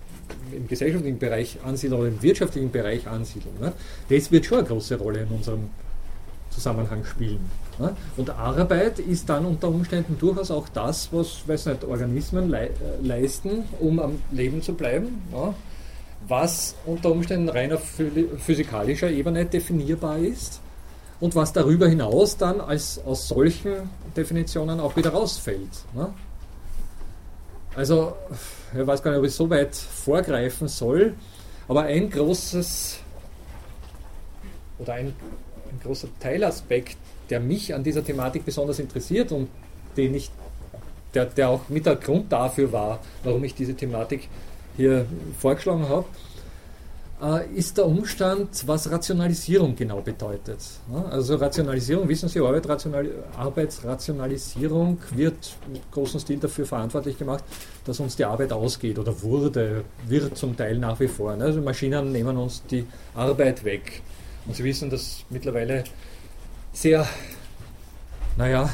im gesellschaftlichen Bereich ansiedeln oder im wirtschaftlichen Bereich ansiedeln. Ne? Das wird schon eine große Rolle in unserem Zusammenhang spielen. Ne? Und Arbeit ist dann unter Umständen durchaus auch das, was weiß nicht, Organismen lei äh, leisten, um am Leben zu bleiben, ja? Was unter Umständen rein auf phy- physikalischer Ebene definierbar ist und was darüber hinaus dann als, aus solchen Definitionen auch wieder rausfällt. Ne? Also, ich weiß gar nicht, ob ich so weit vorgreifen soll, aber ein großes oder ein, ein großer Teilaspekt, der mich an dieser Thematik besonders interessiert und den ich, der, der auch mit der Grund dafür war, warum ich diese Thematik hier vorgeschlagen habe, äh, ist der Umstand, was Rationalisierung genau bedeutet. Also Rationalisierung, wissen Sie, Arbeit, Rational, Arbeitsrationalisierung wird im großen Stil dafür verantwortlich gemacht, dass uns die Arbeit ausgeht oder wurde, wird zum Teil nach wie vor. ne? Also Maschinen nehmen uns die Arbeit weg. Und Sie wissen, dass mittlerweile sehr, naja,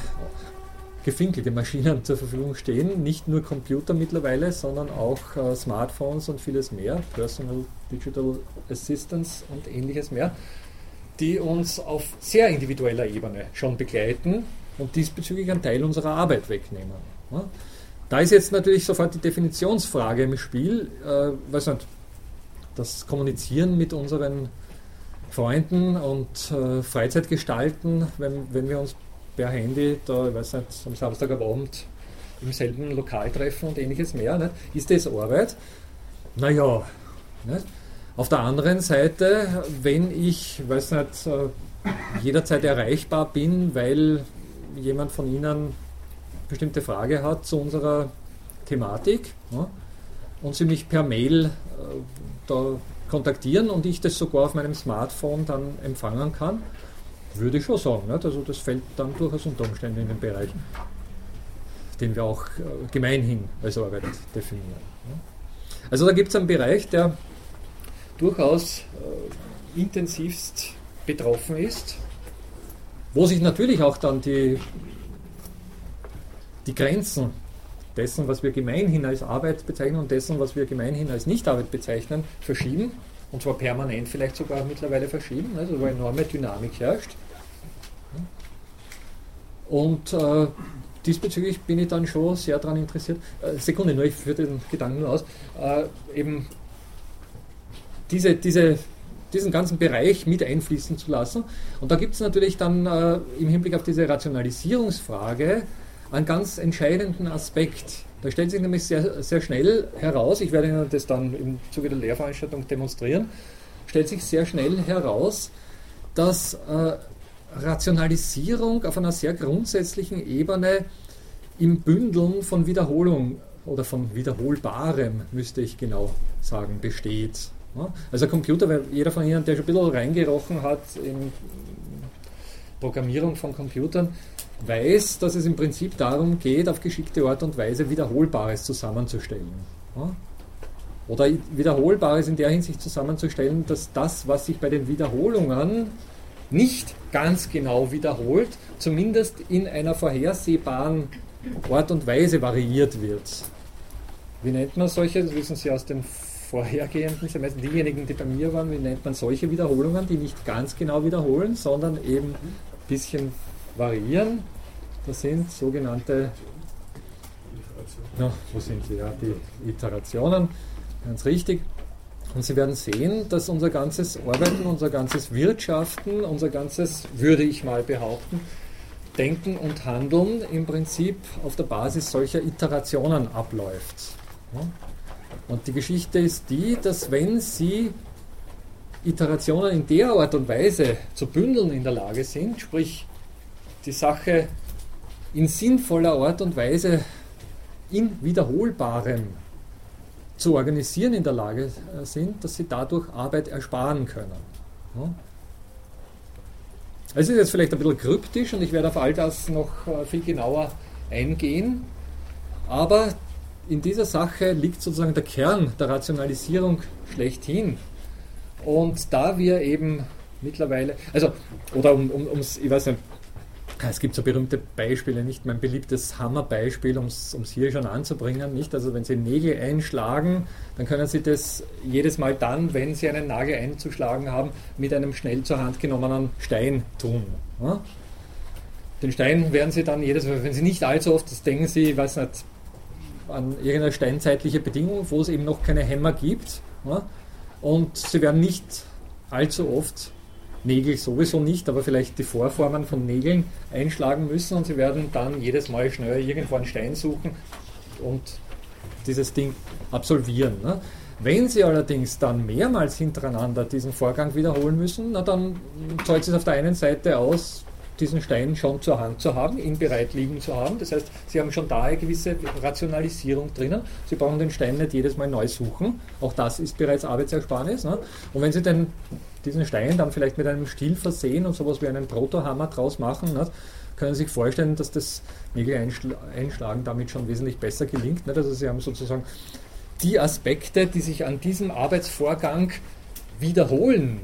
gefinkelte Maschinen zur Verfügung stehen. Nicht nur Computer mittlerweile, sondern auch äh, Smartphones und vieles mehr, Personal Digital Assistants und ähnliches mehr, die uns auf sehr individueller Ebene schon begleiten und diesbezüglich einen Teil unserer Arbeit wegnehmen. Ja? Da ist jetzt natürlich sofort die Definitionsfrage im Spiel. Äh, weiß nicht, das Kommunizieren mit unseren Freunden und äh, Freizeitgestalten, wenn, wenn wir uns per Handy da, ich weiß nicht, am Samstag am Abend im selben Lokal treffen und ähnliches mehr. Nicht? Ist das Arbeit? Naja. Nicht? Auf der anderen Seite, wenn ich, weiß nicht, äh, jederzeit erreichbar bin, weil jemand von Ihnen bestimmte Frage hat zu unserer Thematik ja, und Sie mich per Mail äh, da kontaktieren und ich das sogar auf meinem Smartphone dann empfangen kann, würde ich schon sagen. Nicht? Also das fällt dann durchaus unter Umständen in den Bereich, den wir auch äh, gemeinhin als Arbeit definieren. ja. Also da gibt es einen Bereich, der durchaus äh, intensivst betroffen ist, wo sich natürlich auch dann die, die Grenzen dessen, was wir gemeinhin als Arbeit bezeichnen und dessen, was wir gemeinhin als Nichtarbeit bezeichnen, verschieben. Und zwar permanent vielleicht sogar mittlerweile verschieben, also wo enorme Dynamik herrscht. Und äh, diesbezüglich bin ich dann schon sehr daran interessiert. Äh, Sekunde nur, ich führe den Gedanken nur aus. Äh, eben diese, diese, diesen ganzen Bereich mit einfließen zu lassen. Und da gibt es natürlich dann äh, im Hinblick auf diese Rationalisierungsfrage einen ganz entscheidenden Aspekt. Da stellt sich nämlich sehr, sehr schnell heraus, ich werde Ihnen das dann im Zuge der Lehrveranstaltung demonstrieren, stellt sich sehr schnell heraus, dass äh, Rationalisierung auf einer sehr grundsätzlichen Ebene im Bündeln von Wiederholung oder von Wiederholbarem, müsste ich genau sagen, besteht. Also Computer, weil jeder von Ihnen, der schon ein bisschen reingerochen hat in Programmierung von Computern, weiß, dass es im Prinzip darum geht, auf geschickte Art und Weise Wiederholbares zusammenzustellen. Oder Wiederholbares in der Hinsicht zusammenzustellen, dass das, was sich bei den Wiederholungen nicht ganz genau wiederholt, zumindest in einer vorhersehbaren Art und Weise variiert wird. Wie nennt man solche? Das wissen Sie aus den vorhergehenden Semestern, diejenigen, die bei mir waren, wie nennt man solche Wiederholungen, die nicht ganz genau wiederholen, sondern eben ein bisschen variieren. Das sind sogenannte, ja, wo sind sie? Ja, die Iterationen, ganz richtig. Und Sie werden sehen, dass unser ganzes Arbeiten, unser ganzes Wirtschaften, unser ganzes, würde ich mal behaupten, Denken und Handeln im Prinzip auf der Basis solcher Iterationen abläuft. Und die Geschichte ist die, dass wenn Sie Iterationen in der Art und Weise zu bündeln in der Lage sind, sprich die Sache in sinnvoller Art und Weise in wiederholbarem zu organisieren in der Lage äh, sind, dass sie dadurch Arbeit ersparen können. Es ist jetzt vielleicht ein bisschen kryptisch und ich werde auf all das noch äh, viel genauer eingehen, aber in dieser Sache liegt sozusagen der Kern der Rationalisierung schlechthin. Und da wir eben mittlerweile, also, oder um, um, ums, ich weiß nicht, es gibt so berühmte Beispiele, nicht mein beliebtes Hammerbeispiel, um es hier schon anzubringen. Nicht? Also wenn Sie Nägel einschlagen, dann können Sie das jedes Mal dann, wenn Sie einen Nagel einzuschlagen haben, mit einem schnell zur Hand genommenen Stein tun. Ja? Den Stein werden Sie dann jedes Mal, wenn Sie nicht allzu oft, das denken Sie, ich weiß nicht, an irgendeine steinzeitliche Bedingung, wo es eben noch keine Hämmer gibt. Ja? Und Sie werden nicht allzu oft Nägel sowieso nicht, aber vielleicht die Vorformen von Nägeln einschlagen müssen und sie werden dann jedes Mal schnell irgendwo einen Stein suchen und dieses Ding absolvieren. Ne? Wenn Sie allerdings dann mehrmals hintereinander diesen Vorgang wiederholen müssen, na dann zahlt es auf der einen Seite aus, diesen Stein schon zur Hand zu haben, ihn bereit liegen zu haben. Das heißt, Sie haben schon da eine gewisse Rationalisierung drinnen. Sie brauchen den Stein nicht jedes Mal neu suchen. Auch das ist bereits Arbeitsersparnis. Ne? Und wenn Sie den diesen Stein dann vielleicht mit einem Stiel versehen und sowas wie einen Protohammer draus machen, nicht? können Sie sich vorstellen, dass das Nägel-Einschlagen damit schon wesentlich besser gelingt. Nicht? Also Sie haben sozusagen die Aspekte, die sich an diesem Arbeitsvorgang wiederholen,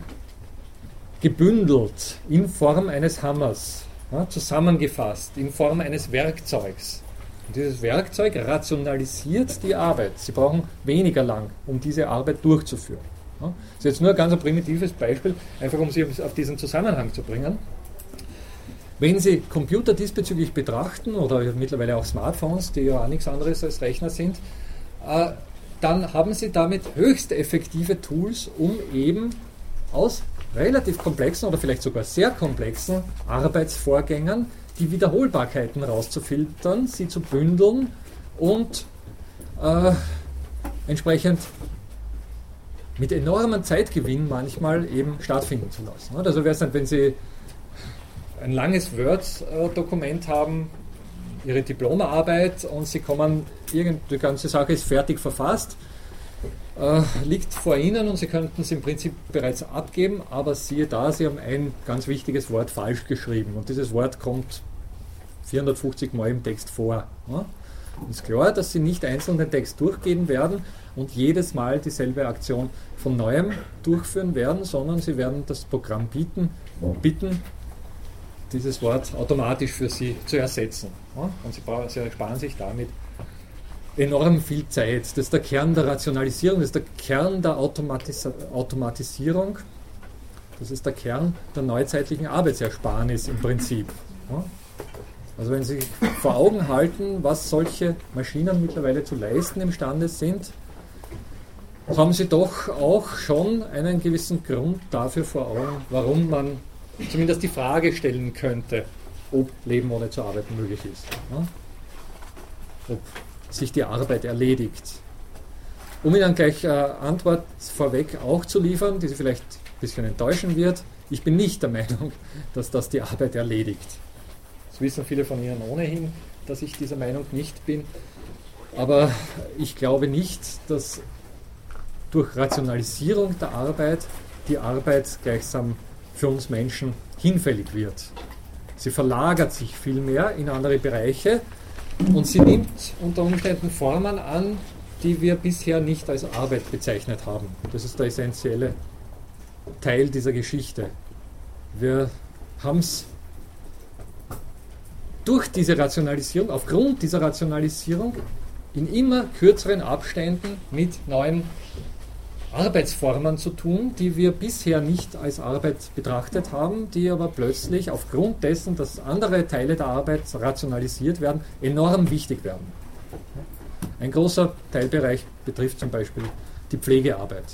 gebündelt in Form eines Hammers, ja, zusammengefasst in Form eines Werkzeugs. Und dieses Werkzeug rationalisiert die Arbeit. Sie brauchen weniger lang, um diese Arbeit durchzuführen. Das ist jetzt nur ein ganz primitives Beispiel, einfach um Sie auf diesen Zusammenhang zu bringen. Wenn Sie Computer diesbezüglich betrachten oder mittlerweile auch Smartphones, die ja auch nichts anderes als Rechner sind, äh, dann haben Sie damit höchst effektive Tools, um eben aus relativ komplexen oder vielleicht sogar sehr komplexen Arbeitsvorgängen die Wiederholbarkeiten rauszufiltern, sie zu bündeln und äh, entsprechend mit enormem Zeitgewinn manchmal eben stattfinden zu lassen. Also wäre es dann, wenn Sie ein langes Word-Dokument haben, Ihre Diplomarbeit und Sie kommen, die ganze Sache ist fertig verfasst, äh, liegt vor Ihnen und Sie könnten es im Prinzip bereits abgeben, aber siehe da, Sie haben ein ganz wichtiges Wort falsch geschrieben und dieses Wort kommt 450 Mal im Text vor. Ist klar, dass Sie nicht einzeln den Text durchgehen werden und jedes Mal dieselbe Aktion von neuem durchführen werden, sondern Sie werden das Programm bieten, bitten, dieses Wort automatisch für Sie zu ersetzen. Und Sie, brauchen, ersparen sich damit enorm viel Zeit. Das ist der Kern der Rationalisierung, das ist der Kern der Automatis Automatisierung, das ist der Kern der neuzeitlichen Arbeitsersparnis im Prinzip. Also wenn Sie vor Augen halten, was solche Maschinen mittlerweile zu leisten imstande sind, haben Sie doch auch schon einen gewissen Grund dafür vor Augen, warum man zumindest die Frage stellen könnte, ob Leben ohne zu arbeiten möglich ist. Ja? Ob sich die Arbeit erledigt. Um Ihnen gleich äh, Antwort vorweg auch zu liefern, die Sie vielleicht ein bisschen enttäuschen wird, ich bin nicht der Meinung, dass das die Arbeit erledigt. Das wissen viele von Ihnen ohnehin, dass ich dieser Meinung nicht bin. Aber ich glaube nicht, dass durch Rationalisierung der Arbeit die Arbeit gleichsam für uns Menschen hinfällig wird. Sie verlagert sich vielmehr in andere Bereiche und sie nimmt unter Umständen Formen an, die wir bisher nicht als Arbeit bezeichnet haben. Das ist der essentielle Teil dieser Geschichte. Wir haben es durch diese Rationalisierung, aufgrund dieser Rationalisierung, in immer kürzeren Abständen mit neuen Arbeitsformen zu tun, die wir bisher nicht als Arbeit betrachtet haben, die aber plötzlich aufgrund dessen, dass andere Teile der Arbeit rationalisiert werden, enorm wichtig werden. Ein großer Teilbereich betrifft zum Beispiel die Pflegearbeit.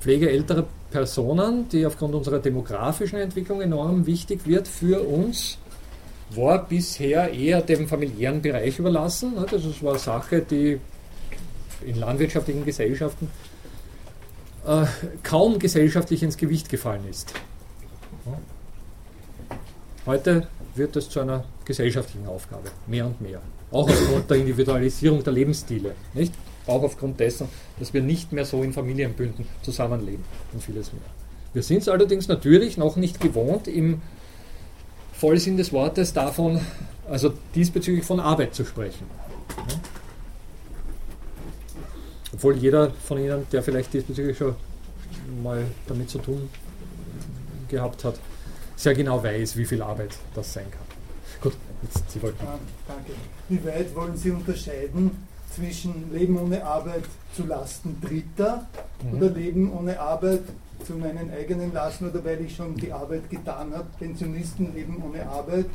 Pflege älterer Personen, die aufgrund unserer demografischen Entwicklung enorm wichtig wird für uns, war bisher eher dem familiären Bereich überlassen. Das war eine Sache, die in landwirtschaftlichen Gesellschaften äh, kaum gesellschaftlich ins Gewicht gefallen ist. Heute wird es zu einer gesellschaftlichen Aufgabe, mehr und mehr. Auch aufgrund der Individualisierung der Lebensstile. Nicht? Auch aufgrund dessen, dass wir nicht mehr so in Familienbünden zusammenleben und vieles mehr. Wir sind es allerdings natürlich noch nicht gewohnt, im Vollsinn des Wortes davon, also diesbezüglich von Arbeit zu sprechen. Obwohl jeder von Ihnen, der vielleicht diesbezüglich schon mal damit zu tun gehabt hat, sehr genau weiß, wie viel Arbeit das sein kann. Gut, jetzt Sie wollten. Ah, danke. Wie weit wollen Sie unterscheiden zwischen Leben ohne Arbeit zu Lasten Dritter mhm. oder Leben ohne Arbeit zu meinen eigenen Lasten oder weil ich schon die Arbeit getan habe? Pensionisten leben ohne Arbeit,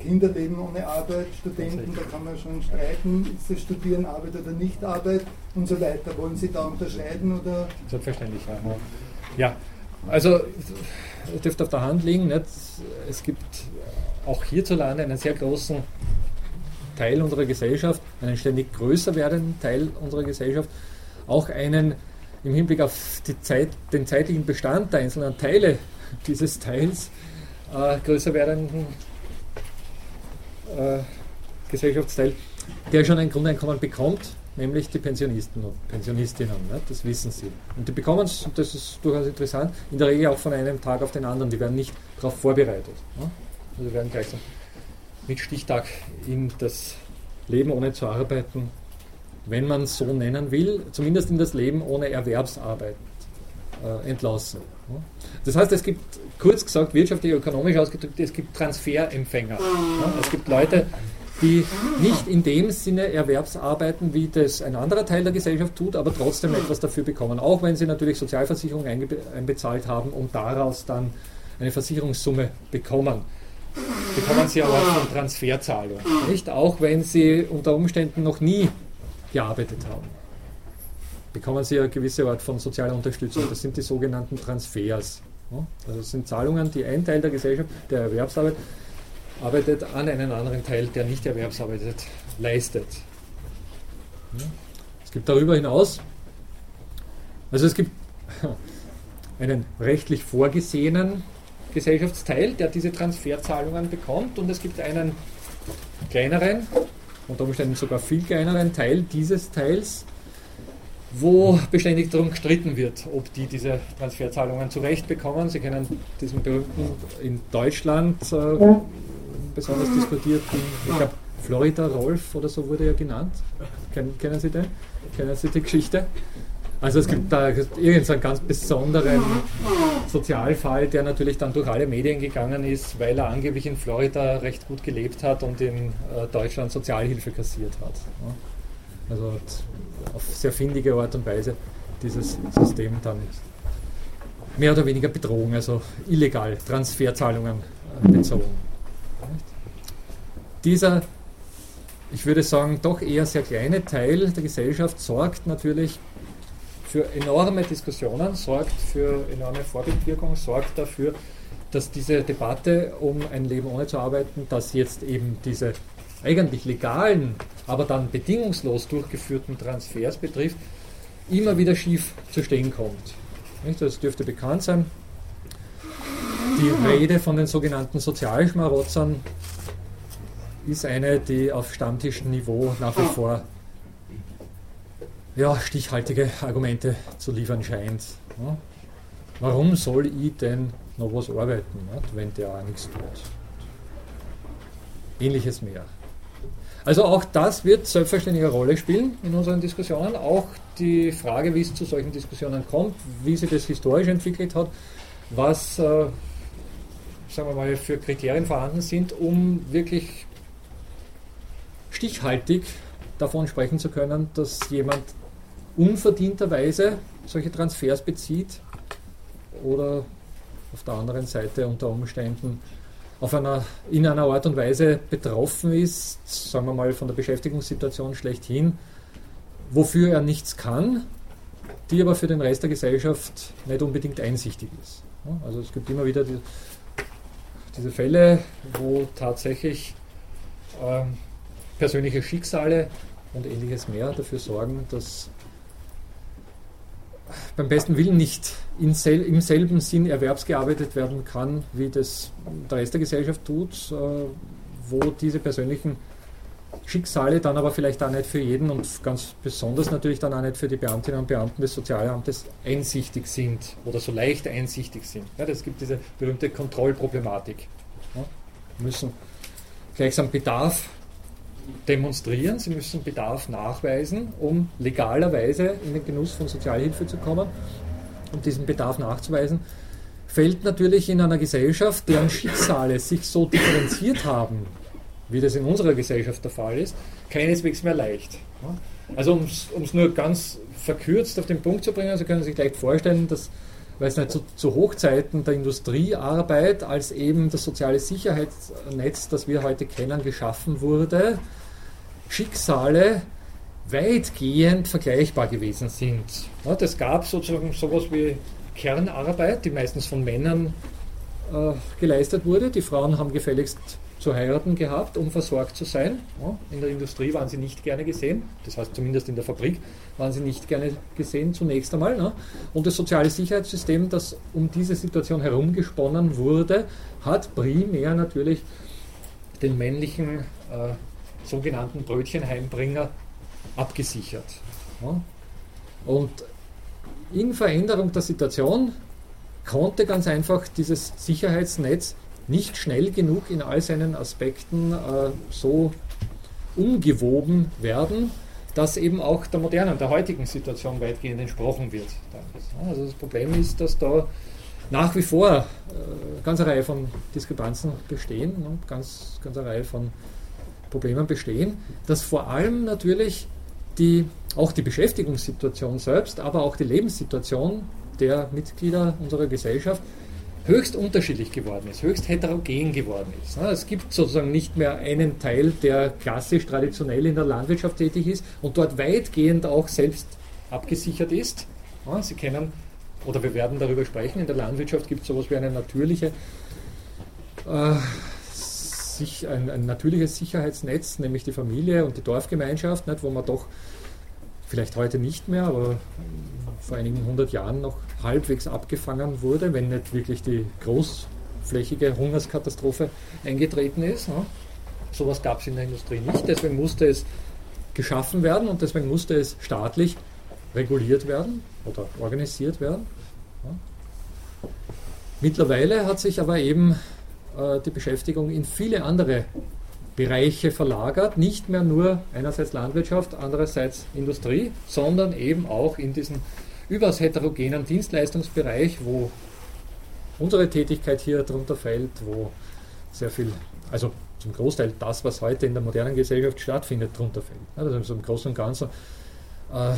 Kinder leben ohne Arbeit, Studenten, da kann man schon streiten, ist das Studieren Arbeit oder nicht Arbeit und so weiter. Wollen Sie da unterscheiden oder? Selbstverständlich, ja. Ja, also es dürfte auf der Hand liegen, nicht? es gibt auch hierzulande einen sehr großen Teil unserer Gesellschaft, einen ständig größer werdenden Teil unserer Gesellschaft, auch einen im Hinblick auf Zeit, den zeitlichen Bestand der einzelnen Teile dieses Teils äh, größer werdenden äh, Gesellschaftsteil, der schon ein Grundeinkommen bekommt, nämlich die Pensionisten und Pensionistinnen. Ne? Das wissen sie. Und die bekommen es, und das ist durchaus interessant, in der Regel auch von einem Tag auf den anderen. Die werden nicht darauf vorbereitet. Ne? Also werden gleich so mit Stichtag in das Leben ohne zu arbeiten, wenn man es so nennen will, zumindest in das Leben ohne Erwerbsarbeit äh, entlassen. Das heißt, es gibt, kurz gesagt, wirtschaftlich, ökonomisch ausgedrückt, es gibt Transferempfänger. Ne? Es gibt Leute, die nicht in dem Sinne Erwerbsarbeiten, wie das ein anderer Teil der Gesellschaft tut, aber trotzdem etwas dafür bekommen, auch wenn sie natürlich Sozialversicherung einbezahlt haben und daraus dann eine Versicherungssumme bekommen. Bekommen sie aber von Transferzahlung. Nicht auch wenn sie unter Umständen noch nie gearbeitet haben. Bekommen sie eine gewisse Art von sozialer Unterstützung. Das sind die sogenannten Transfers. Also das sind Zahlungen, die ein Teil der Gesellschaft, der Erwerbsarbeit, arbeitet an einen anderen Teil, der nicht erwerbsarbeitet, leistet. Es gibt darüber hinaus, also es gibt einen rechtlich vorgesehenen Gesellschaftsteil, der diese Transferzahlungen bekommt und es gibt einen kleineren, unter Umständen sogar viel kleineren Teil dieses Teils, wo beständig darum gestritten wird, ob die diese Transferzahlungen zurecht bekommen. Sie kennen diesen berühmten in Deutschland äh, besonders diskutierten, ich glaube, Florida Rolf oder so wurde er genannt. Kennen, kennen Sie den? Kennen Sie die Geschichte? Also es gibt da irgendeinen ganz besonderen Sozialfall, der natürlich dann durch alle Medien gegangen ist, weil er angeblich in Florida recht gut gelebt hat und in äh, Deutschland Sozialhilfe kassiert hat. Also auf sehr findige Art und Weise dieses System dann mehr oder weniger betrogen, also illegal Transferzahlungen äh, bezogen. Dieser, ich würde sagen, doch eher sehr kleine Teil der Gesellschaft sorgt natürlich für enorme Diskussionen, sorgt für enorme Vorbildwirkung, sorgt dafür, dass diese Debatte um ein Leben ohne zu arbeiten, dass jetzt eben diese eigentlich legalen, aber dann bedingungslos durchgeführten Transfers betrifft, immer wieder schief zu stehen kommt. Das dürfte bekannt sein. Die Rede von den sogenannten Sozialschmarotzern ist eine, die auf Stammtischniveau nach wie vor ja, stichhaltige Argumente zu liefern scheint. Ja. Warum soll ich denn noch was arbeiten, nicht, wenn der auch nichts tut? Ähnliches mehr. Also auch das wird selbstverständlich eine Rolle spielen in unseren Diskussionen. Auch die Frage, wie es zu solchen Diskussionen kommt, wie sich das historisch entwickelt hat, was äh, sagen wir mal, für Kriterien vorhanden sind, um wirklich stichhaltig davon sprechen zu können, dass jemand unverdienterweise solche Transfers bezieht oder auf der anderen Seite unter Umständen einer, in einer Art und Weise betroffen ist, sagen wir mal von der Beschäftigungssituation schlechthin, wofür er nichts kann die aber für den Rest der Gesellschaft nicht unbedingt einsichtig ist. Also es gibt immer wieder die, diese Fälle, wo tatsächlich ähm, persönliche Schicksale und ähnliches mehr dafür sorgen, dass beim besten Willen nicht sel im selben Sinn erwerbsgearbeitet werden kann, wie das der Rest der Gesellschaft tut, äh, wo diese persönlichen Schicksale dann aber vielleicht auch nicht für jeden und ganz besonders natürlich dann auch nicht für die Beamtinnen und Beamten des Sozialamtes einsichtig sind oder so leicht einsichtig sind. Ja, gibt diese berühmte Kontrollproblematik. Ja, müssen gleichsam Bedarf demonstrieren, sie müssen Bedarf nachweisen, um legalerweise in den Genuss von Sozialhilfe zu kommen. Um diesen Bedarf nachzuweisen, fällt natürlich in einer Gesellschaft, deren Schicksale sich so differenziert haben, wie das in unserer Gesellschaft der Fall ist, keineswegs mehr leicht. Also um es nur ganz verkürzt auf den Punkt zu bringen, also können Sie sich gleich vorstellen, dass weil es nicht zu, zu, Hochzeiten der Industriearbeit, als eben das soziale Sicherheitsnetz, das wir heute kennen, geschaffen wurde, Schicksale weitgehend vergleichbar gewesen sind. Ja, das gab sozusagen sowas wie Kernarbeit, die meistens von Männern äh, geleistet wurde. Die Frauen haben gefälligst zu heiraten gehabt, um versorgt zu sein. In der Industrie waren sie nicht gerne gesehen, das heißt zumindest in der Fabrik waren sie nicht gerne gesehen zunächst einmal. Ne? Und das soziale Sicherheitssystem, das um diese Situation herumgesponnen wurde, hat primär natürlich den männlichen äh, sogenannten Brötchenheimbringer abgesichert. Und in Veränderung der Situation konnte ganz einfach dieses Sicherheitsnetz nicht schnell genug in all seinen Aspekten äh, so umgewoben werden, dass eben auch der modernen, der heutigen Situation weitgehend entsprochen wird. Also das Problem ist, dass da nach wie vor äh, ganz eine Reihe von Diskrepanzen bestehen, ne, ganz, ganz eine Reihe von Problemen bestehen, dass vor allem natürlich die, auch die Beschäftigungssituation selbst, aber auch die Lebenssituation der Mitglieder unserer Gesellschaft höchst unterschiedlich geworden ist, höchst heterogen geworden ist. Es gibt sozusagen nicht mehr einen Teil, der klassisch traditionell in der Landwirtschaft tätig ist und dort weitgehend auch selbst abgesichert ist. Sie kennen, oder wir werden darüber sprechen, in der Landwirtschaft gibt es sowas wie eine natürliche, äh, sich, ein, ein, natürliches Sicherheitsnetz, nämlich die Familie und die Dorfgemeinschaft, nicht, wo man doch vielleicht heute nicht mehr, aber vor einigen hundert Jahren noch halbwegs abgefangen wurde, wenn nicht wirklich die großflächige Hungerskatastrophe eingetreten ist. Ne? Sowas gab es in der Industrie nicht, deswegen musste es geschaffen werden und deswegen musste es staatlich reguliert werden oder organisiert werden. Ja? Mittlerweile hat sich aber eben äh, die Beschäftigung in viele andere Bereiche verlagert, nicht mehr nur einerseits Landwirtschaft, andererseits Industrie, sondern eben auch in diesen überaus heterogenen Dienstleistungsbereich, wo unsere Tätigkeit hier drunter fällt, wo sehr viel, also zum Großteil das, was heute in der modernen Gesellschaft stattfindet, drunter fällt. Also im Großen und Ganzen äh,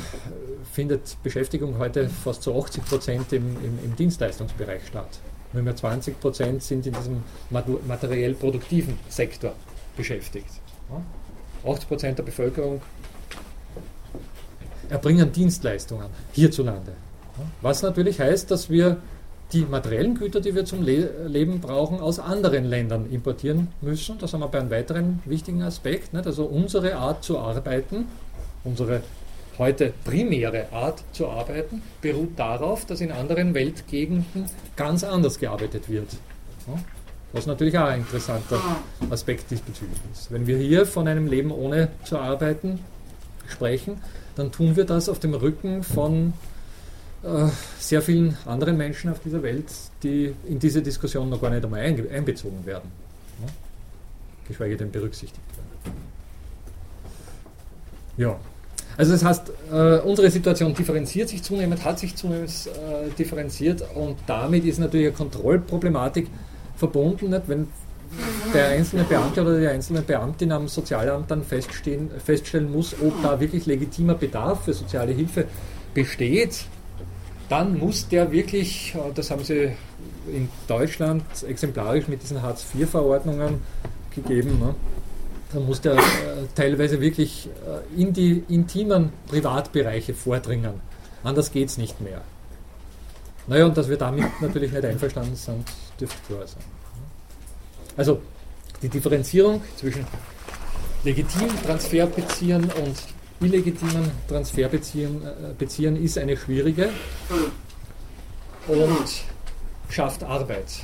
findet Beschäftigung heute fast zu 80 Prozent im, im, im Dienstleistungsbereich statt. Nur mehr 20 Prozent sind in diesem materiell produktiven Sektor beschäftigt. 80 Prozent der Bevölkerung erbringen Dienstleistungen hierzulande. Was natürlich heißt, dass wir die materiellen Güter, die wir zum Le Leben brauchen, aus anderen Ländern importieren müssen. Das haben wir bei einem weiteren wichtigen Aspekt. Nicht? Also unsere Art zu arbeiten, unsere heute primäre Art zu arbeiten, beruht darauf, dass in anderen Weltgegenden ganz anders gearbeitet wird. Was natürlich auch ein interessanter Aspekt diesbezüglich ist. Wenn wir hier von einem Leben ohne zu arbeiten sprechen, dann tun wir das auf dem Rücken von äh, sehr vielen anderen Menschen auf dieser Welt, die in diese Diskussion noch gar nicht einmal einbezogen werden. Ja? Geschweige denn berücksichtigt werden. Ja. Also das heißt, äh, unsere Situation differenziert sich zunehmend, hat sich zunehmend äh, differenziert und damit ist natürlich eine Kontrollproblematik verbunden, nicht? wenn der einzelne Beamte oder die einzelne Beamtin am Sozialamt dann feststellen muss, ob da wirklich legitimer Bedarf für soziale Hilfe besteht, dann muss der wirklich, äh, das haben sie in Deutschland exemplarisch mit diesen Hartz-IV-Verordnungen gegeben, ne? dann muss der äh, teilweise wirklich äh, in die intimen Privatbereiche vordringen. Anders geht es nicht mehr. Naja, und dass wir damit natürlich nicht einverstanden sind, dürfte klar sein. Also die Differenzierung zwischen legitimen Transferbeziehern und illegitimen Transferbeziehern äh, ist eine schwierige und schafft Arbeit,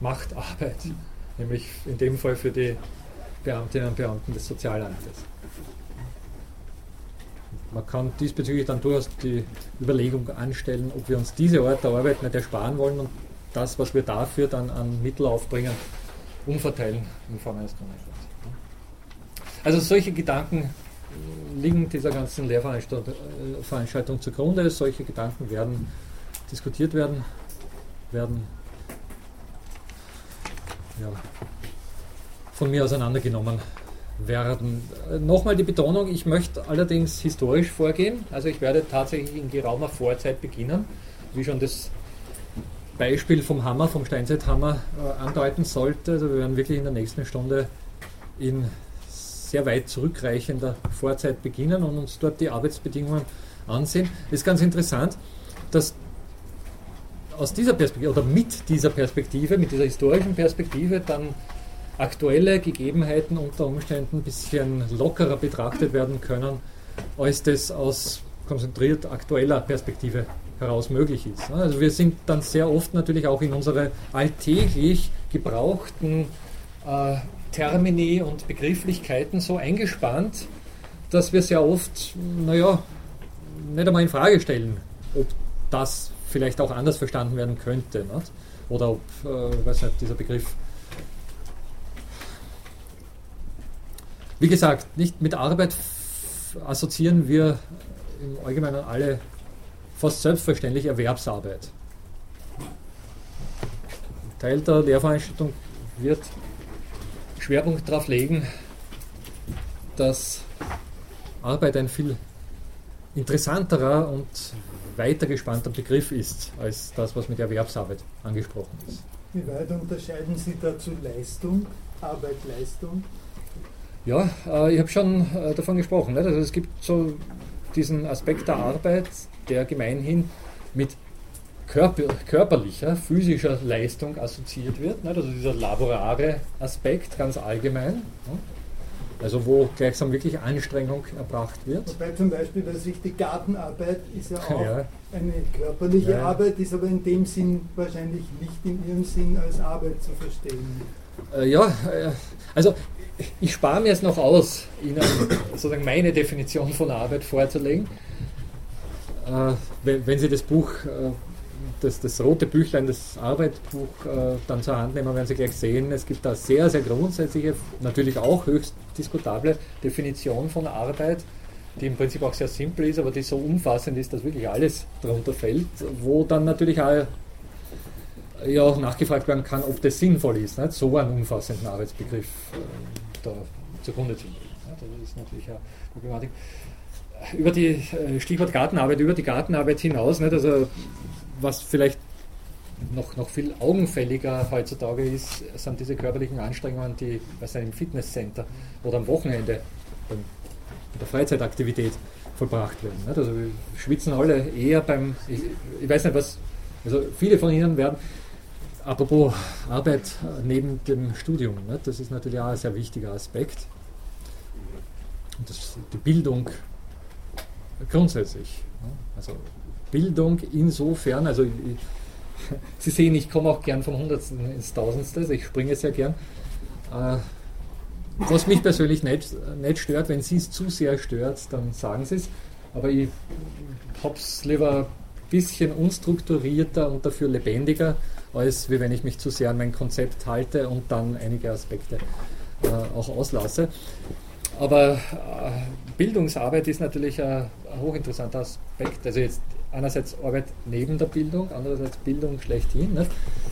macht Arbeit, nämlich in dem Fall für die Beamtinnen und Beamten des Sozialamtes. Man kann diesbezüglich dann durchaus die Überlegung anstellen, ob wir uns diese Art der Arbeit nicht ersparen wollen und das, was wir dafür dann an Mittel aufbringen, umverteilen in Form eines Grundeinkommens. Also solche Gedanken liegen dieser ganzen Lehrveranstaltung zugrunde. Solche Gedanken werden diskutiert werden, werden ja, von mir auseinandergenommen werden. Nochmal die Betonung, ich möchte allerdings historisch vorgehen. Also ich werde tatsächlich in geraumer Vorzeit beginnen, wie schon das Beispiel vom Hammer, vom Steinzeithammer äh, andeuten sollte. Also wir werden wirklich in der nächsten Stunde in sehr weit zurückreichender Vorzeit beginnen und uns dort die Arbeitsbedingungen ansehen. Es ist ganz interessant, dass aus dieser Perspektive oder mit dieser Perspektive, mit dieser historischen Perspektive dann aktuelle Gegebenheiten unter Umständen ein bisschen lockerer betrachtet werden können, als das aus konzentriert aktueller Perspektive heraus möglich ist. Also wir sind dann sehr oft natürlich auch in unsere alltäglich gebrauchten äh, Termini und Begrifflichkeiten so eingespannt, dass wir sehr oft, naja, nicht einmal in Frage stellen, ob das vielleicht auch anders verstanden werden könnte. Nicht? Oder ob, äh, weiß nicht, dieser Begriff. Wie gesagt, nicht mit Arbeit assoziieren wir im Allgemeinen alle fast selbstverständlich Erwerbsarbeit. Teil der Lehrveranstaltung wird Schwerpunkt darauf legen, dass Arbeit ein viel interessanterer und weiter gespannter Begriff ist als das, was mit Erwerbsarbeit angesprochen ist. Wie weit unterscheiden Sie dazu Leistung, Arbeit, Leistung? Ja, äh, ich habe schon äh, davon gesprochen. Also es gibt so diesen Aspekt der Arbeit, der gemeinhin mit körper, körperlicher, physischer Leistung assoziiert wird. Nicht? Also dieser laborare Aspekt ganz allgemein. Nicht? Also wo gleichsam wirklich Anstrengung erbracht wird. Wobei zum Beispiel, dass ich die Gartenarbeit ist ja auch ja. eine körperliche ja. Arbeit, ist aber in dem Sinn wahrscheinlich nicht in ihrem Sinn als Arbeit zu verstehen. Äh, ja, äh, also ich spare mir es noch aus, Ihnen sozusagen meine Definition von Arbeit vorzulegen. Äh, wenn, wenn, Sie das Buch, äh, das, das rote Büchlein, das Arbeitsbuch äh, dann zur Hand nehmen, werden Sie gleich sehen, es gibt da sehr, sehr grundsätzliche, natürlich auch höchst diskutable Definition von Arbeit, die im Prinzip auch sehr simpel ist, aber die so umfassend ist, dass wirklich alles darunter fällt, wo dann natürlich auch ja nachgefragt werden kann, ob das sinnvoll ist, nicht? so einen umfassenden Arbeitsbegriff äh, da zugrunde zu legen. Das ist natürlich eine Problematik. Über die äh, Stichwort Gartenarbeit, über die Gartenarbeit hinaus, nicht? also was vielleicht noch, noch viel augenfälliger heutzutage ist, sind diese körperlichen Anstrengungen, die was im Fitnesscenter oder am Wochenende in der Freizeitaktivität vollbracht werden. Nicht? Also wir schwitzen alle eher beim, ich, ich weiß nicht was, also viele von Ihnen werden Apropos Arbeit neben dem Studium, ne? das ist natürlich auch ein sehr wichtiger Aspekt. Das, die Bildung grundsätzlich. Ne? Also Bildung insofern, also ich, Sie sehen, ich komme auch gern vom Hundertsten ins Tausendste, also ich springe sehr gern. Äh, was mich persönlich nicht, nicht stört, wenn Sie es zu sehr stört, dann sagen Sie es. Aber ich habe es lieber ein bisschen unstrukturierter und dafür lebendiger als wie wenn ich mich zu sehr an mein Konzept halte und dann einige Aspekte äh, auch auslasse. Aber äh, Bildungsarbeit ist natürlich ein, hochinteressanter Aspekt. Also jetzt einerseits Arbeit neben der Bildung, andererseits Bildung schlechthin. Ne?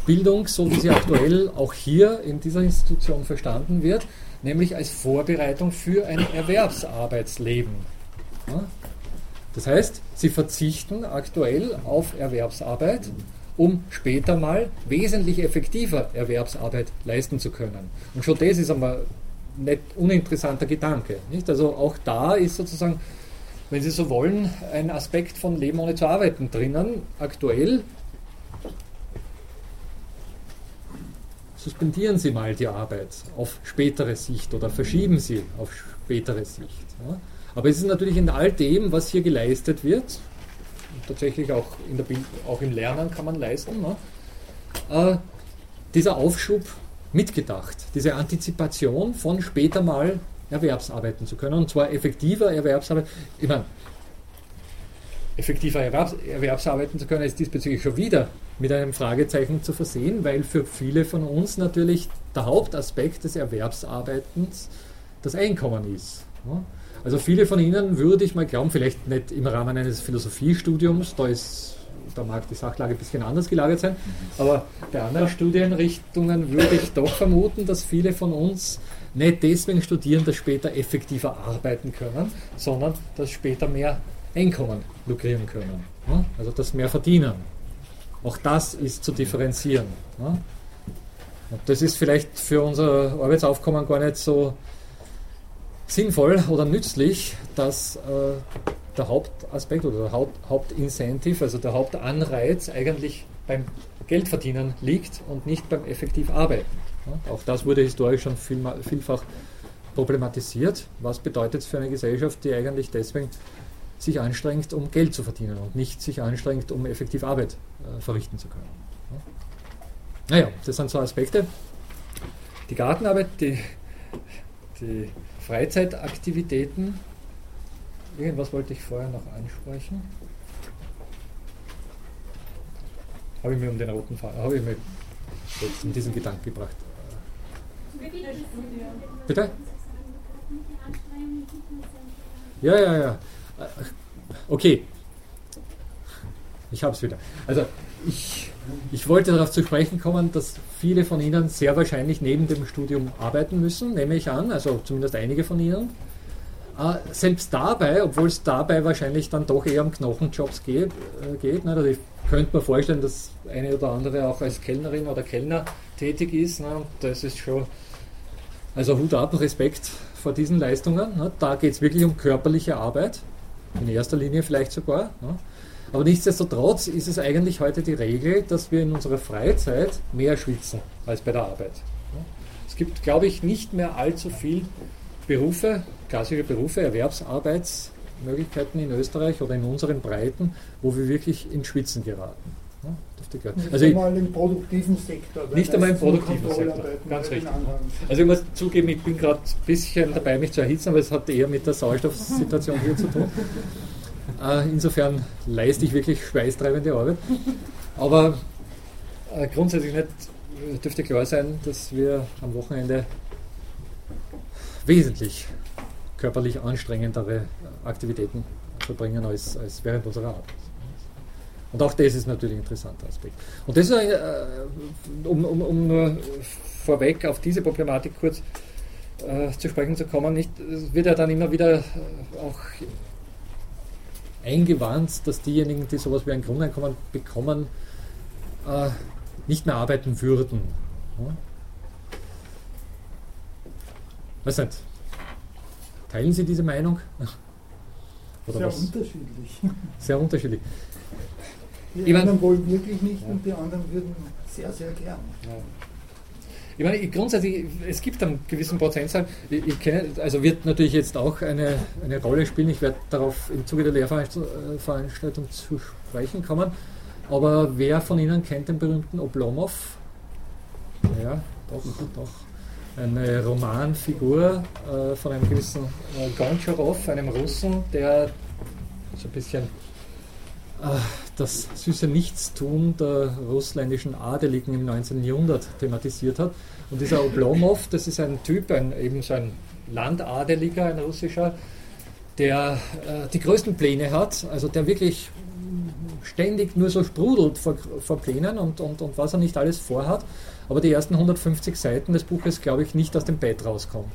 Bildung, so wie sie aktuell auch hier in dieser Institution verstanden wird, nämlich als Vorbereitung für ein Erwerbsarbeitsleben. Ja? Das heißt, sie verzichten aktuell auf Erwerbsarbeit um später mal wesentlich effektiver Erwerbsarbeit leisten zu können. Und schon das ist einmal nicht uninteressanter Gedanke. Nicht? Also auch da ist sozusagen, wenn Sie so wollen, ein Aspekt von Leben ohne zu arbeiten drinnen. Aktuell suspendieren Sie mal die Arbeit auf spätere Sicht oder verschieben Sie auf spätere Sicht. Ja. Aber es ist natürlich in all dem, was hier geleistet wird, tatsächlich auch, in der Bild, auch im Lernen kann man leisten, ne, äh, dieser Aufschub mitgedacht, diese Antizipation von später mal Erwerbsarbeiten zu können, und zwar effektiver Erwerbsarbeit. Ich meine, effektiver Erwerbs Erwerbsarbeiten zu können, ist diesbezüglich schon wieder mit einem Fragezeichen zu versehen, weil für viele von uns natürlich der Hauptaspekt des Erwerbsarbeitens das Einkommen ist. Also viele von Ihnen würde ich mal glauben, vielleicht nicht im Rahmen eines Philosophiestudiums, da, ist, da mag die Sachlage ein bisschen anders gelagert sein, aber bei anderen Studienrichtungen würde ich doch vermuten, dass viele von uns nicht deswegen studieren, dass später effektiver arbeiten können, sondern dass später mehr Einkommen lukrieren können. Also dass mehr verdienen. Auch das ist zu differenzieren. Und das ist vielleicht für unser Arbeitsaufkommen gar nicht so sinnvoll oder nützlich, dass äh, der Hauptaspekt oder der Haupt, Hauptincentive, also der Hauptanreiz eigentlich beim Geldverdienen liegt und nicht beim effektiv Arbeiten. Auch das wurde historisch schon viel, vielfach problematisiert. Was bedeutet es für eine Gesellschaft, die eigentlich deswegen sich anstrengt, um Geld zu verdienen und nicht sich anstrengt, um effektiv Arbeit äh, verrichten zu können. Ja. Naja, das sind so Aspekte. Die Gartenarbeit, die, die Freizeitaktivitäten. Irgendwas wollte ich vorher noch ansprechen. Habe ich mir um den roten Faden, habe ich mir jetzt in diesen Gedanken gebracht. Bitte? Ja, ja, ja. Okay. Ich habe es wieder. Also ich, ich wollte darauf zu sprechen kommen, dass viele von Ihnen sehr wahrscheinlich neben dem Studium arbeiten müssen, nehme ich an, also zumindest einige von Ihnen. Äh, selbst dabei, obwohl es dabei wahrscheinlich dann doch eher um Knochenjobs geht, äh, geht ne, also ich könnte mir vorstellen, dass eine oder andere auch als Kellnerin oder Kellner tätig ist. Ne, das ist schon, also Hut ab, Respekt vor diesen Leistungen. Ne, da geht es wirklich um körperliche Arbeit in erster Linie vielleicht sogar. Ja. Aber nichtsdestotrotz ist es eigentlich heute die Regel, dass wir in unserer Freizeit mehr schwitzen als bei der Arbeit. Ja. Es gibt, glaube ich, nicht mehr allzu viel Berufe, klassische Berufe, Erwerbsarbeitsmöglichkeiten in Österreich oder in unseren Breiten, wo wir wirklich ins Schwitzen geraten. Nicht also einmal im produktiven Sektor. Nicht einmal im produktiven Sektor, ganz richtig. Also ich muss zugeben, ich bin gerade ein bisschen dabei, mich zu erhitzen, aber es hat eher mit der Sauerstoffsituation hier zu tun. Äh, insofern leiste ich wirklich schweißtreibende Arbeit. Aber äh, grundsätzlich nicht, dürfte klar sein, dass wir am Wochenende wesentlich körperlich anstrengendere Aktivitäten verbringen als, als während unserer Arbeit. Und auch das ist natürlich ein interessanter Aspekt. Und das ist, äh, um, um, um nur vorweg auf diese Problematik kurz äh, zu sprechen zu kommen, nicht, es wird ja dann immer wieder äh, auch eingewarnt, dass diejenigen, die sowas wie ein Grundeinkommen bekommen, äh, nicht mehr arbeiten würden. Ja? Weiß nicht. Teilen Sie diese Meinung? Oder Sehr was? unterschiedlich. Sehr unterschiedlich. Die ich anderen wollen wirklich nicht ja. und die anderen würden sehr, sehr gern. Ja. Ich meine, grundsätzlich, es gibt einen gewissen Prozentzahl. Ich, ich kenne, also wird natürlich jetzt auch eine, eine Rolle spielen. Ich werde darauf im Zuge der Lehrveranstaltung zu sprechen kommen. Aber wer von Ihnen kennt den berühmten Oblomov? Ja, doch, doch. Eine Romanfigur äh, von einem gewissen äh, Goncharov, einem Russen, der so ein bisschen äh, das süße Nichtstun der russländischen Adeligen im 19. Jahrhundert thematisiert hat. Und dieser Oblomov, das ist ein Typ, ein, eben so ein Landadeliger, ein russischer, der äh, die größten Pläne hat, also der wirklich ständig nur so sprudelt vor, vor Plänen und, und, und was er nicht alles vorhat, aber die ersten 150 Seiten des Buches, glaube ich, nicht aus dem Bett rauskommt.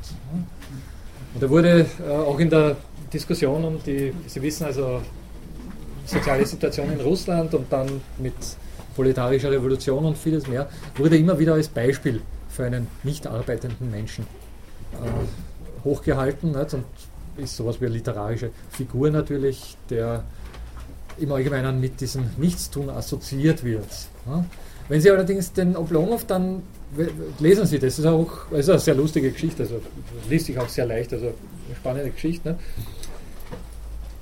Und er wurde äh, auch in der Diskussion um die, Sie wissen also, soziale Situation in Russland und dann mit proletarischer Revolution und vieles mehr, wurde immer wieder als Beispiel für einen nicht arbeitenden Menschen äh, hochgehalten. Nicht? Und ist sowas wie eine literarische Figur natürlich, der im Allgemeinen mit diesem Nichtstun assoziiert wird. Wenn Sie allerdings den Oblomov dann lesen Sie, das ist auch ist eine sehr lustige Geschichte, also liest sich auch sehr leicht, also eine spannende Geschichte. Ne?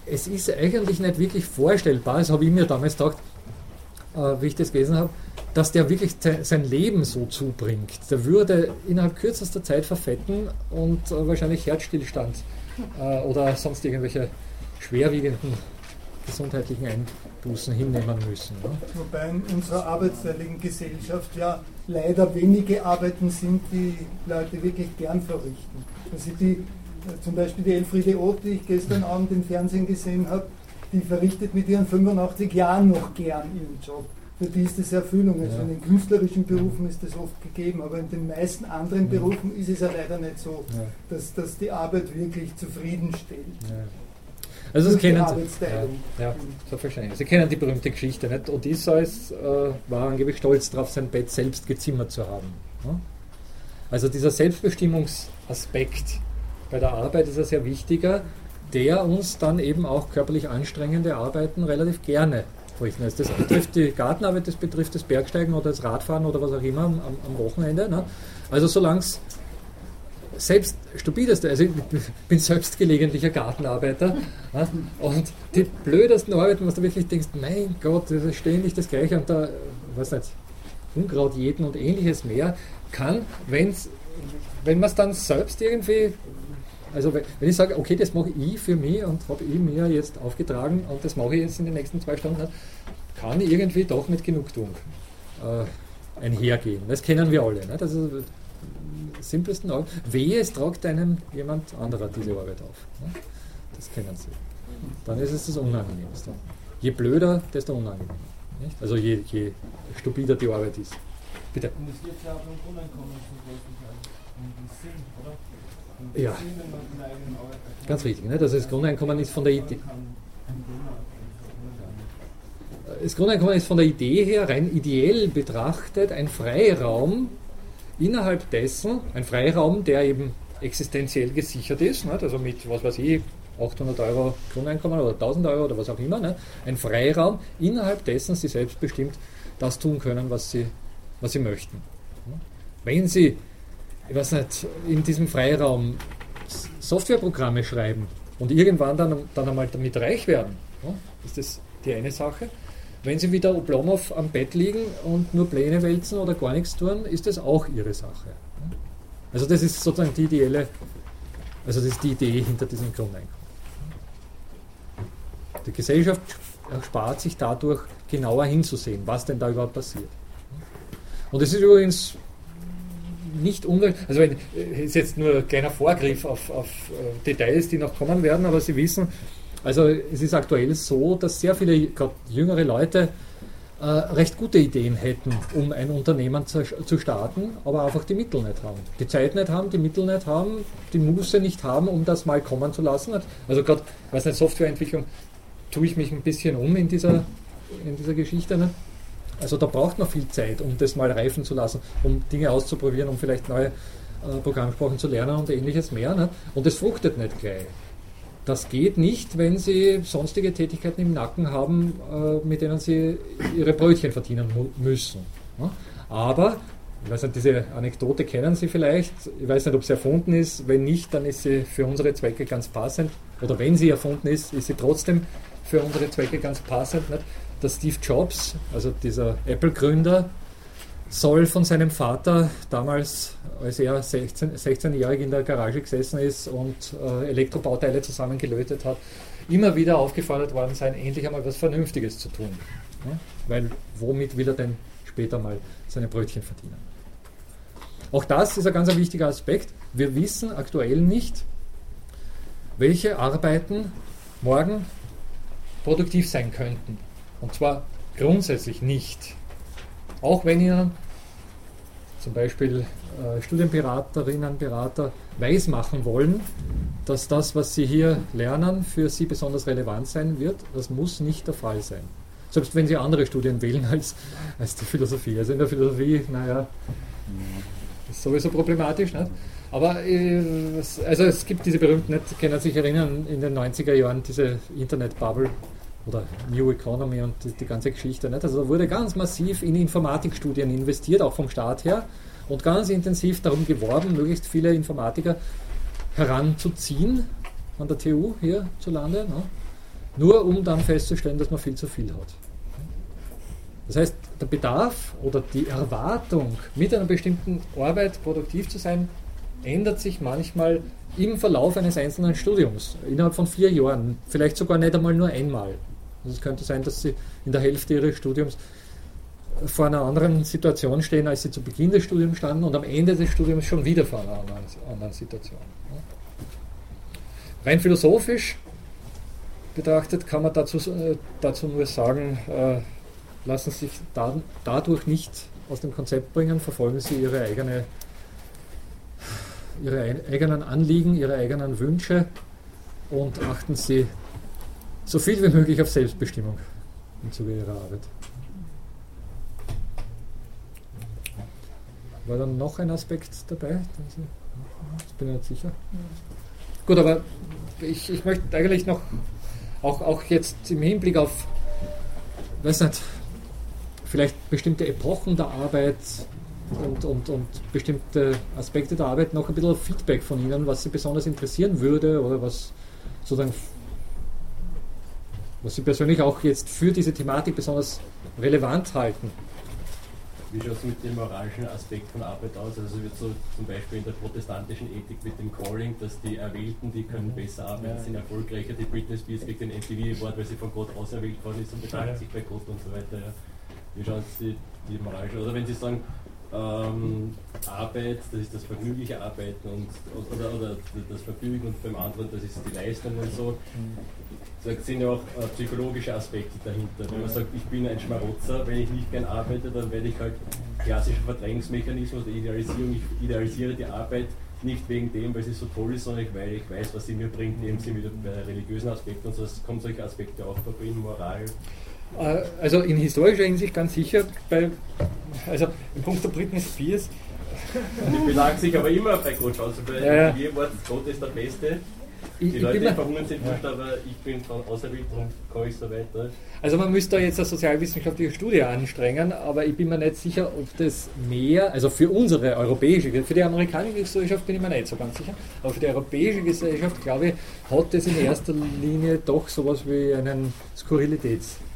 Es ist eigentlich nicht wirklich vorstellbar, das habe ich mir damals gedacht, äh, wie ich das gelesen habe, dass der wirklich sein Leben so zubringt. Der würde innerhalb kürzester Zeit verfetten und äh, wahrscheinlich Herzstillstand äh, oder sonst irgendwelche schwerwiegenden gesundheitlichen Einbußen hinnehmen müssen. Ne? Wobei in unserer arbeitsteiligen Gesellschaft ja leider wenige Arbeiten sind, die Leute wirklich gern verrichten. Also die, zum Beispiel die Elfriede Oth, die ich gestern Abend im Fernsehen gesehen habe, die verrichtet mit ihren 85 Jahren noch gern ihren Job. Für die ist das Erfüllung. Also ja. in den künstlerischen Berufen ist das oft gegeben, aber in den meisten anderen Berufen ist es ja leider nicht so, ja. dass, dass die Arbeit wirklich zufriedenstellt. Ja. Also das kennen Sie, ja, ja, selbstverständlich. Sie kennen die berühmte Geschichte, nicht? Odysseus äh, war angeblich stolz darauf, sein Bett selbst gezimmert zu haben. Ja? Also dieser Selbstbestimmungsaspekt bei der Arbeit ist ein sehr wichtiger, der uns dann eben auch körperlich anstrengende Arbeiten relativ gerne verrichten. Also das betrifft die Gartenarbeit, das betrifft das Bergsteigen oder das Radfahren oder was auch immer am, am Wochenende. Ne? Also solange es selbst stupideste, also ich bin selbst gelegentlicher Gartenarbeiter ja, und die blödesten Arbeiten, was du wirklich denkst, mein Gott, das ist ständig das Gleiche und da, was nicht, Unkraut jäten und ähnliches mehr, kann, wenn's, wenn man es dann selbst irgendwie also wenn ich sage, okay, das mache ich für mich und habe ich mir jetzt aufgetragen und das mache ich jetzt in den nächsten zwei Stunden, kann ich irgendwie doch mit Genugtuung äh, einhergehen. Das kennen wir alle. Ne? Das ist simplesten Arbeit. Wehe, es tragt einem jemand anderer diese Arbeit auf. Ne? Das kennen Sie. Dann ist es das Unangenehmste. Je blöder, desto unangenehmer. Nicht? Also je, je stupider die Arbeit ist. Bitte. Und es geht ja auch um Grundeinkommen zum größten Teil. Um den Sinn, oder? Ja, ganz richtig. Ne? Also das Grundeinkommen ist von der Idee. Das Grundeinkommen ist von der Idee her rein ideell betrachtet ein Freiraum innerhalb dessen, ein Freiraum, der eben existenziell gesichert ist, nicht? also mit, was weiß ich, 800 Euro Grundeinkommen oder 1000 Euro oder was auch immer, nicht? ein Freiraum, innerhalb dessen sie selbstbestimmt das tun können, was sie, was sie möchten. Wenn sie ich weiß nicht, in diesem Freiraum Softwareprogramme schreiben und irgendwann dann, dann einmal damit reich werden, ist das die eine Sache. Wenn sie wie der Oblomov am Bett liegen und nur Pläne wälzen oder gar nichts tun, ist das auch ihre Sache. Also das ist sozusagen die ideelle, also das ist die Idee hinter diesem Grundeinkommen. Die Gesellschaft erspart sich dadurch genauer hinzusehen, was denn da überhaupt passiert. Und es ist übrigens nicht unrecht, also wenn, äh, ist jetzt nur ein kleiner Vorgriff auf, auf äh, Details, die noch kommen werden, aber Sie wissen, also es ist aktuell so, dass sehr viele, jüngere Leute, äh, recht gute Ideen hätten, um ein Unternehmen zu, zu, starten, aber einfach die Mittel nicht haben. Die Zeit nicht haben, die Mittel nicht haben, die Muße nicht haben, um das mal kommen zu lassen. Also gerade, weiß nicht, Softwareentwicklung tue ich mich ein bisschen um in dieser, in dieser Geschichte. Ne? Also da braucht man viel Zeit, um das mal reifen zu lassen, um Dinge auszuprobieren, um vielleicht neue äh, Programmsprachen zu lernen und ähnliches mehr. Ne? Und es fruchtet nicht gleich. Das geht nicht, wenn Sie sonstige Tätigkeiten im Nacken haben, äh, mit denen Sie Ihre Brötchen verdienen müssen. Ne? Aber, ich weiß nicht, diese Anekdote kennen Sie vielleicht. Ich weiß nicht, ob sie erfunden ist. Wenn nicht, dann ist sie für unsere Zwecke ganz passend. Oder wenn sie erfunden ist, ist sie trotzdem für unsere Zwecke ganz passend. Nicht? der Steve Jobs, also dieser Apple-Gründer, soll von seinem Vater damals, als er 16, 16-jährig in der Garage gesessen ist und äh, Elektrobauteile zusammengelötet hat, immer wieder aufgefordert worden sein, endlich einmal was Vernünftiges zu tun. Ja? Weil womit will er denn später mal seine Brötchen verdienen? Auch das ist ein ganz wichtiger Aspekt. Wir wissen aktuell nicht, welche Arbeiten morgen produktiv sein könnten. Und zwar grundsätzlich nicht. Auch wenn Ihnen zum Beispiel äh, Studienberaterinnen, Berater weismachen wollen, dass das, was Sie hier lernen, für Sie besonders relevant sein wird, das muss nicht der Fall sein. Selbst wenn Sie andere Studien wählen als, als die Philosophie. Also in der Philosophie, naja, ist sowieso problematisch. Nicht? Aber äh, also es gibt diese berühmten, nicht, können sich erinnern, in den 90er Jahren diese Internet-Bubble oder New Economy und die, die ganze Geschichte. Nicht? Also da wurde ganz massiv in Informatikstudien investiert, auch vom Staat her, und ganz intensiv darum geworben, möglichst viele Informatiker heranzuziehen an der TU hierzulande, ne? nur um dann festzustellen, dass man viel zu viel hat. Das heißt, der Bedarf oder die Erwartung, mit einer bestimmten Arbeit produktiv zu sein, ändert sich manchmal im Verlauf eines einzelnen Studiums, innerhalb von vier Jahren, vielleicht sogar nicht einmal nur einmal. Also es könnte sein, dass Sie in der Hälfte Ihres Studiums vor einer anderen Situation stehen, als Sie zu Beginn des Studiums standen und am Ende des Studiums schon wieder vor einer anderen, anderen Situation. Rein philosophisch betrachtet kann man dazu, äh, dazu nur sagen, äh, lassen Sie sich da, dadurch nicht aus dem Konzept bringen, verfolgen Sie Ihre, eigene, Ihre eigenen Anliegen, Ihre eigenen Wünsche und achten Sie so viel wie möglich auf Selbstbestimmung im Zuge Ihrer Arbeit. War dann noch ein Aspekt dabei? Ich bin nicht sicher. Gut, aber ich, ich möchte eigentlich noch, auch, auch jetzt im Hinblick auf, weiß nicht, vielleicht bestimmte Epochen der Arbeit und, und, und bestimmte Aspekte der Arbeit noch ein bisschen Feedback von Ihnen, was Sie besonders interessieren würde oder was sozusagen, was Sie persönlich auch jetzt für diese Thematik besonders relevant halten. Wie schaut es mit dem moralischen Aspekt von Arbeit aus? Also wird so zum Beispiel in der protestantischen Ethik mit dem Calling, dass die Erwählten, die können besser arbeiten, sind erfolgreicher. Die Britney Spears kriegt den MTV Award, weil sie von Gott auserwählt worden ist und bedankt sich bei Gott und so weiter. Ja. Wie schaut es die, die moralische Oder wenn Sie sagen, ähm, Arbeit, das ist das vergnügliche Arbeiten und, oder, oder das Vergnügen und beim anderen, das ist die Leistung und so. Da sind ja auch äh, psychologische Aspekte dahinter. Wenn man sagt, ich bin ein Schmarotzer, wenn ich nicht gern arbeite, dann werde ich halt klassischer Verdrängungsmechanismus der Idealisierung, ich idealisiere die Arbeit nicht wegen dem, weil sie so toll ist, sondern weil ich weiß, was sie mir bringt, eben sie wieder bei religiösen Aspekten und so, es kommen solche Aspekte auch vor in Moral. Äh, Also in historischer Hinsicht ganz sicher, bei, also im Punkt der Britney Spears, die bedanken sich aber immer bei Gott, also bei Ja, jedem Wort, Gott ist der Beste. ich, Die ich Leute, mir, verhungern sind, wurscht, aber ich bin von auserwählt und komme ich so weiter. also man müsste da jetzt eine sozialwissenschaftliche Studie anstrengen, aber ich bin mir nicht sicher, ob das mehr, also für unsere europäische, für die amerikanische Gesellschaft bin ich mir nicht so ganz sicher, aber für die europäische Gesellschaft, glaube ich, hat das in erster Linie doch sowas wie einen Skurrilitätsaspekt.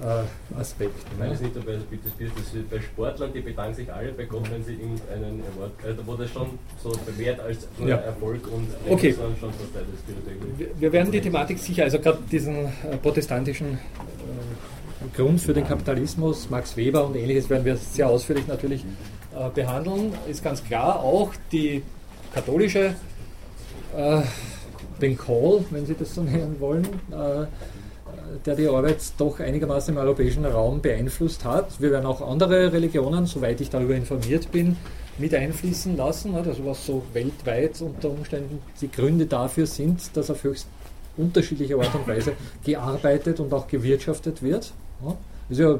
Äh, Aspekt, Ich meine ne? es nicht dabei, bitte Spears, das ist bei Sportlern, die bedanken sich alle bei Gott, wenn sie irgendeinen Award kriegen, wo das schon so bewährt als Ja. Erfolg und Okay. schon, Teil des. Wir- werden die Thematik sicher, also gerade diesen äh, protestantischen äh, Grund für den Kapitalismus, Max Weber und ähnliches werden wir sehr ausführlich natürlich äh, behandeln. Ist ganz klar, auch die katholische, äh, den Call, wenn Sie das so nennen wollen, äh, der die Arbeit doch einigermaßen im europäischen Raum beeinflusst hat. Wir werden auch andere Religionen, soweit ich darüber informiert bin, mit einfließen lassen, ne, also was so weltweit unter Umständen die Gründe dafür sind, dass auf höchst unterschiedliche Art und Weise gearbeitet und auch gewirtschaftet wird. Ja. Ist, ja,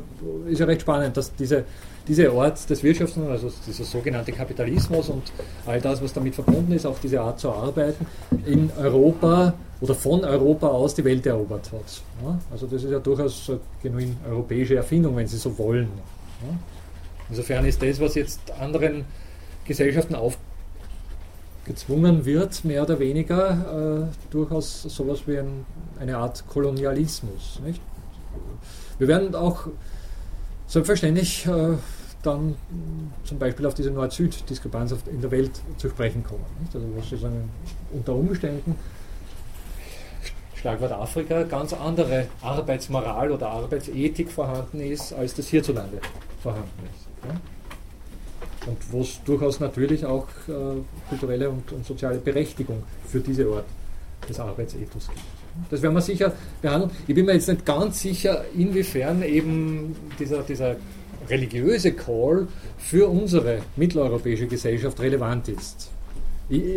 ist ja recht spannend, dass diese, diese Art des Wirtschaften, also dieser sogenannte Kapitalismus und all das, was damit verbunden ist, auch diese Art zu arbeiten, in Europa oder von Europa aus die Welt erobert hat. Ja. Also das ist ja durchaus eine genuin europäische Erfindung, wenn Sie so wollen. Ja. Insofern ist das, was jetzt anderen Gesellschaften aufgezwungen wird, mehr oder weniger, äh, durchaus sowas wie ein, eine Art Kolonialismus. Nicht? Wir werden auch selbstverständlich äh, dann mh, zum Beispiel auf diese Nord-Süd-Diskrepanz in der Welt zu sprechen kommen. Nicht? Also was sozusagen unter Umständen Schlagwort Afrika, ganz andere Arbeitsmoral oder Arbeitsethik vorhanden ist, als das hierzulande vorhanden ist. Ja? Und wo es durchaus natürlich auch äh, kulturelle und, und soziale Berechtigung für diese Art des Arbeitsethos gibt. Das werden wir sicher behandeln. Ich bin mir jetzt nicht ganz sicher, inwiefern eben dieser, dieser religiöse Call für unsere mitteleuropäische Gesellschaft relevant ist.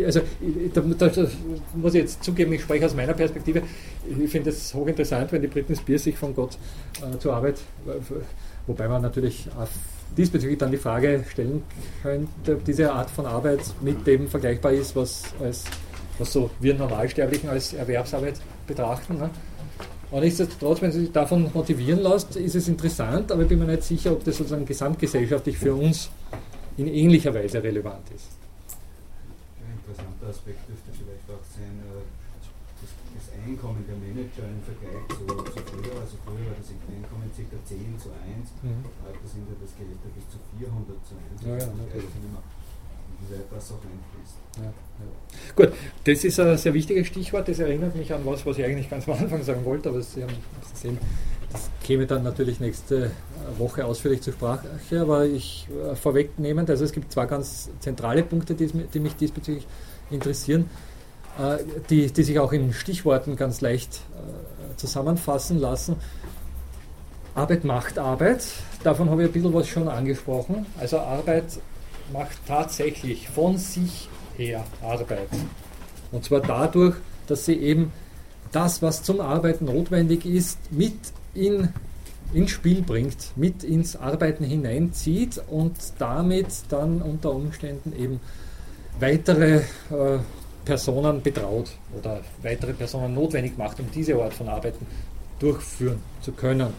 Also, ich, da, da, da muss ich jetzt zugeben, ich spreche aus meiner Perspektive. Ich finde es hochinteressant, wenn die Britney Spears sich von Gott äh, zur Arbeit, äh, wobei man natürlich diesbezüglich dann die Frage stellen könnte, ob diese Art von Arbeit mit dem vergleichbar ist, was, als, was so wir Normalsterblichen als Erwerbsarbeit betrachten. Ne? Und nichtsdestotrotz, wenn Sie sich davon motivieren lässt, ist es interessant, aber ich bin mir nicht sicher, ob das sozusagen gesamtgesellschaftlich für uns in ähnlicher Weise relevant ist. Ein interessanter Aspekt dürfte vielleicht auch sein, äh, das, Einkommen der Manager im Vergleich zu, zu früher. Also früher war das Einkommen ca. 10 zu 1, Mhm. heute sind ja das Gehälter bis zu 400 zu 1. Ja, ja, natürlich. Weit das auch einfließt. Ja, ja. Gut, das ist ein sehr wichtiges Stichwort. Das erinnert mich an was, was ich eigentlich ganz am Anfang sagen wollte, aber Sie haben gesehen, das käme dann natürlich nächste Woche ausführlich zur Sprache, aber ich äh, vorwegnehmend, also es gibt zwei ganz zentrale Punkte, die mich diesbezüglich interessieren, äh, die, die sich auch in Stichworten ganz leicht äh, zusammenfassen lassen. Arbeit macht Arbeit, davon habe ich ein bisschen was schon angesprochen. Also Arbeit macht tatsächlich von sich her Arbeit. Und zwar dadurch, dass sie eben das, was zum Arbeiten notwendig ist, mit in, ins Spiel bringt, mit ins Arbeiten hineinzieht und damit dann unter Umständen eben weitere äh, Personen betraut oder weitere Personen notwendig macht, um diese Art von Arbeiten durchführen zu können.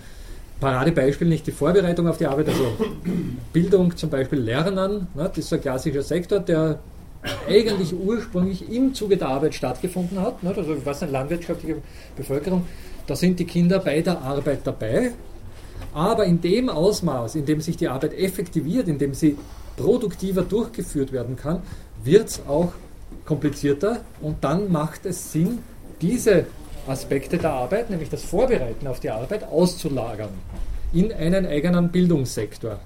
Paradebeispiel nicht die Vorbereitung auf die Arbeit, also Bildung zum Beispiel Lernen, ne, das ist ein klassischer Sektor, der eigentlich ursprünglich im Zuge der Arbeit stattgefunden hat. Ne, also was eine landwirtschaftliche Bevölkerung, da sind die Kinder bei der Arbeit dabei, aber in dem Ausmaß, in dem sich die Arbeit effektiviert, in dem sie produktiver durchgeführt werden kann, wird es auch komplizierter. Und dann macht es Sinn, diese Aspekte der Arbeit, nämlich das Vorbereiten auf die Arbeit, auszulagern in einen eigenen Bildungssektor.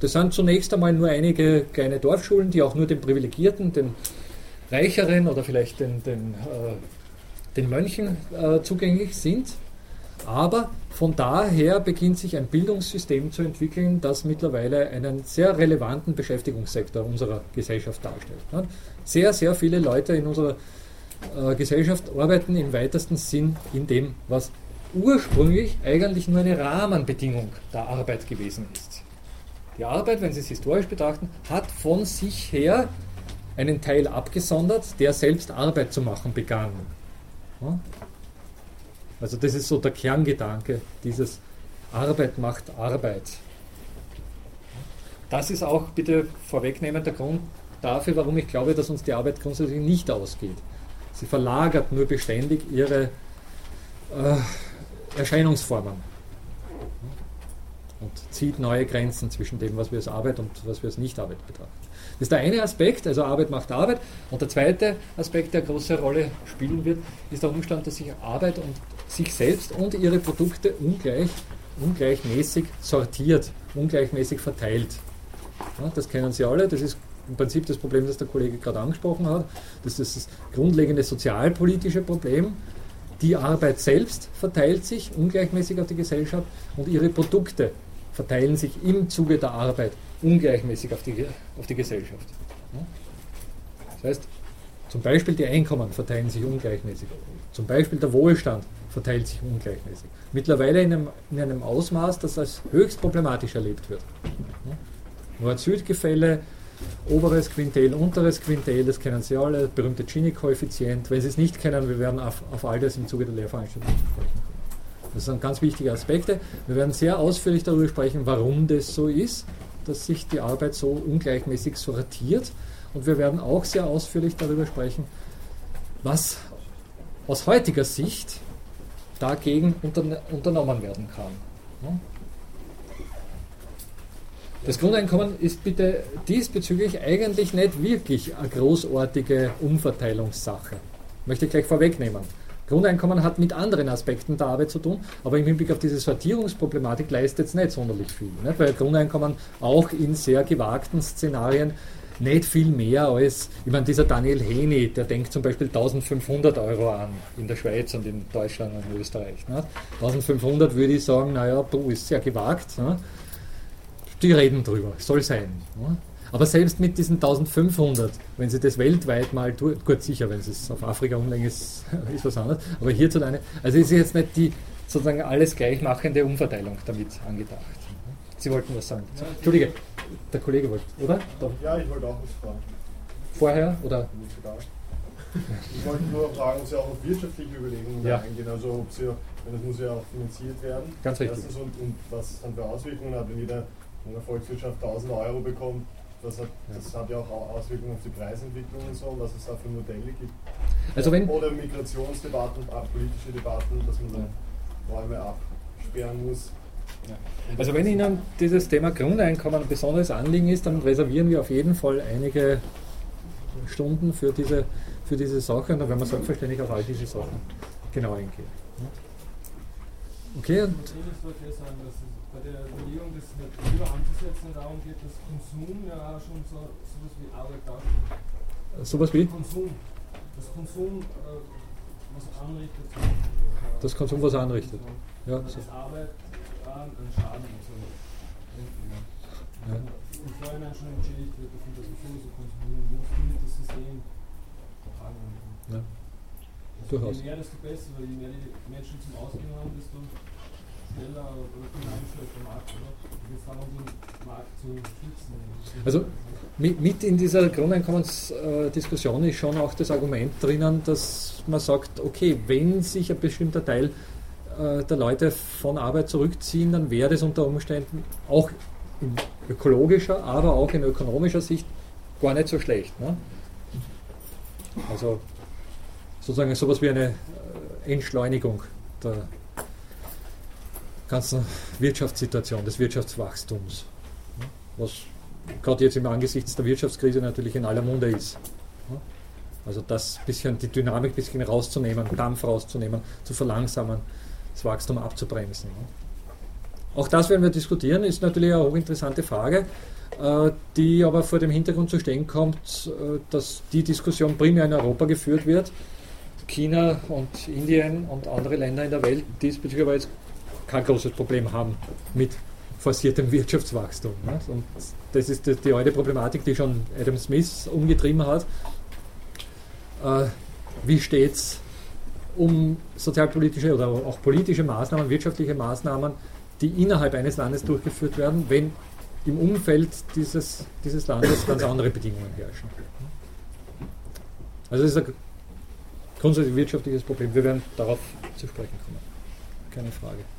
Das sind zunächst einmal nur einige kleine Dorfschulen, die auch nur den Privilegierten, den Reicheren oder vielleicht den, den, äh, den Mönchen äh, zugänglich sind. Aber von daher beginnt sich ein Bildungssystem zu entwickeln, das mittlerweile einen sehr relevanten Beschäftigungssektor unserer Gesellschaft darstellt. Sehr, sehr viele Leute in unserer äh, Gesellschaft arbeiten im weitesten Sinn in dem, was ursprünglich eigentlich nur eine Rahmenbedingung der Arbeit gewesen ist. Die Arbeit, wenn Sie es historisch betrachten, hat von sich her einen Teil abgesondert, der selbst Arbeit zu machen begann. Also das ist so der Kerngedanke dieses Arbeit macht Arbeit. Das ist auch bitte vorwegnehmend der Grund dafür, warum ich glaube, dass uns die Arbeit grundsätzlich nicht ausgeht. Sie verlagert nur beständig ihre äh, Erscheinungsformen und zieht neue Grenzen zwischen dem, was wir als Arbeit und was wir als Nicht-Arbeit betrachten. Das ist der eine Aspekt, also Arbeit macht Arbeit. Und der zweite Aspekt, der eine große Rolle spielen wird, ist der Umstand, dass sich Arbeit und sich selbst und ihre Produkte ungleich, ungleichmäßig sortiert, ungleichmäßig verteilt. Ja, das kennen Sie alle, das ist im Prinzip das Problem, das der Kollege gerade angesprochen hat. Das ist das grundlegende sozialpolitische Problem. Die Arbeit selbst verteilt sich ungleichmäßig auf die Gesellschaft und ihre Produkte verteilen sich im Zuge der Arbeit ungleichmäßig auf die, auf die Gesellschaft. Das heißt, zum Beispiel die Einkommen verteilen sich ungleichmäßig. Zum Beispiel der Wohlstand verteilt sich ungleichmäßig. Mittlerweile in einem, in einem Ausmaß, das als höchst problematisch erlebt wird. Nord-Süd-Gefälle, oberes Quintel, unteres Quintel, das kennen Sie alle, berühmte Gini-Koeffizient. Wenn Sie es nicht kennen, wir werden auf, auf all das im Zuge der Lehrveranstaltung sprechen. Das sind ganz wichtige Aspekte. Wir werden sehr ausführlich darüber sprechen, warum das so ist, dass sich die Arbeit so ungleichmäßig sortiert. Und wir werden auch sehr ausführlich darüber sprechen, was aus heutiger Sicht dagegen unternommen werden kann. Das Grundeinkommen ist bitte diesbezüglich eigentlich nicht wirklich eine großartige Umverteilungssache. Möchte ich gleich vorwegnehmen. Grundeinkommen hat mit anderen Aspekten der Arbeit zu tun, aber im Hinblick auf diese Sortierungsproblematik leistet es nicht sonderlich viel. Nicht? Weil Grundeinkommen auch in sehr gewagten Szenarien nicht viel mehr als, ich meine, dieser Daniel Heni, der denkt zum Beispiel 1500 Euro an in der Schweiz und in Deutschland und in Österreich. Nicht? 1500 würde ich sagen, naja, du ist sehr gewagt. Nicht? Die reden drüber, soll sein. Nicht? Aber selbst mit diesen 1500, wenn Sie das weltweit mal tun, gut sicher, wenn es auf Afrika umlegen, ist, ist was anderes, aber hierzulande, also ist jetzt nicht die sozusagen alles gleichmachende Umverteilung damit angedacht. Sie wollten was sagen. Entschuldige, der Kollege wollte, oder? Ja, ich wollte auch was fragen. Vorher oder? Ich wollte nur fragen, ob Sie auch auf wirtschaftliche Überlegungen Ja. eingehen. Also ob Sie, weil das muss ja auch finanziert werden. Ganz richtig. Erstens und, und was es dann für Auswirkungen hat, wenn jeder in der Volkswirtschaft 1000 Euro bekommt. Das hat, das hat ja auch Auswirkungen auf die Preisentwicklung und so, und was es da für Modelle gibt. Also wenn, Oder Migrationsdebatten, auch politische Debatten, dass man dann Räume absperren muss. also wenn Ihnen dieses Thema Grundeinkommen ein besonderes Anliegen ist, dann reservieren wir auf jeden Fall einige Stunden für diese, für diese Sache und dann werden wir selbstverständlich auf all diese Sachen genau eingehen. Okay, und Bei der Überlegung, das nicht lieber anzusetzen, darum geht, dass Konsum ja auch schon so sowas wie Arbeit darstellt. sowas wie Konsum. Das Konsum äh, was anrichtet. das Konsum was anrichtet. Ja, Das so. Arbeit auch einen Schaden und so. ja. Im Vorhinein schon entschädigt wird dass man sowieso konsumieren muss, damit das System tragen kann. Ja. Also Durchaus. Je mehr, desto besser, weil je mehr die Menschen zum Ausgehen haben, desto Also mit, in dieser Grundeinkommensdiskussion ist schon auch das Argument drinnen, dass man sagt, okay, wenn sich ein bestimmter Teil äh, der Leute von Arbeit zurückziehen, dann wäre das unter Umständen auch in ökologischer, aber auch in ökonomischer Sicht gar nicht so schlecht. Ne? Also sozusagen sowas wie eine äh, Entschleunigung der ganzen Wirtschaftssituation, des Wirtschaftswachstums, was gerade jetzt im Angesichts der Wirtschaftskrise natürlich in aller Munde ist. Also das bisschen, die Dynamik ein bisschen rauszunehmen, Dampf rauszunehmen, zu verlangsamen, das Wachstum abzubremsen. Auch das werden wir diskutieren, ist natürlich eine hochinteressante Frage, äh, die aber vor dem Hintergrund zu stehen kommt, äh, dass die Diskussion primär in Europa geführt wird. China und Indien und andere Länder in der Welt diesbezüglich aber jetzt kein großes Problem haben mit forciertem Wirtschaftswachstum. Ne? Und das ist die, die alte Problematik, die schon Adam Smith umgetrieben hat. Äh, wie steht es um sozialpolitische oder auch politische Maßnahmen, wirtschaftliche Maßnahmen, die innerhalb eines Landes durchgeführt werden, wenn im Umfeld dieses, dieses Landes ganz andere Bedingungen herrschen. Also das ist ein grundsätzlich wirtschaftliches Problem. Wir werden darauf zu sprechen kommen. Keine Frage.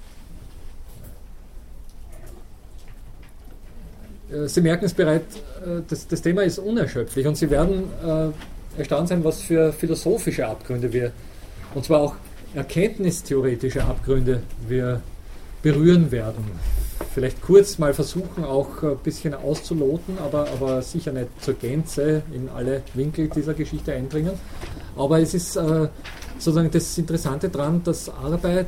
Sie merken es bereits, äh, das, das Thema ist unerschöpflich und Sie werden äh, erstaunt sein, was für philosophische Abgründe wir, und zwar auch erkenntnistheoretische Abgründe wir berühren werden. Vielleicht kurz mal versuchen, auch ein bisschen auszuloten, aber, aber sicher nicht zur Gänze in alle Winkel dieser Geschichte eindringen. Aber es ist äh, sozusagen das Interessante daran, dass Arbeit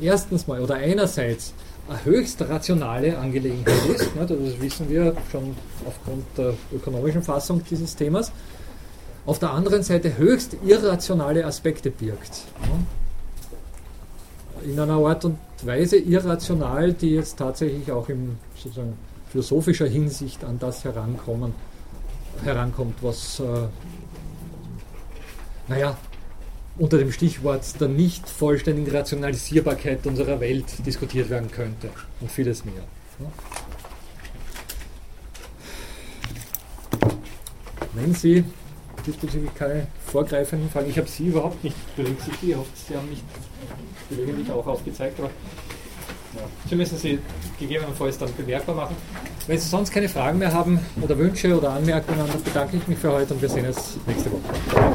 erstens mal oder einerseits eine höchst rationale Angelegenheit ist. Ne, das wissen wir schon aufgrund der ökonomischen Fassung dieses Themas. Auf der anderen Seite höchst irrationale Aspekte birgt. Ne. In einer Art und Weise irrational, die jetzt tatsächlich auch in sozusagen philosophischer Hinsicht an das herankommen, herankommt, was, äh, naja, unter dem Stichwort der nicht vollständigen Rationalisierbarkeit unserer Welt diskutiert werden könnte und vieles mehr. Wenn Sie diesbezüglich keine vorgreifenden Fragen, ich habe Sie überhaupt nicht berücksichtigt, Sie haben mich gelegentlich auch aufgezeigt, aber ja, Sie müssen sie gegebenenfalls dann bemerkbar machen. Wenn Sie sonst keine Fragen mehr haben oder Wünsche oder Anmerkungen, dann bedanke ich mich für heute und wir sehen uns nächste Woche.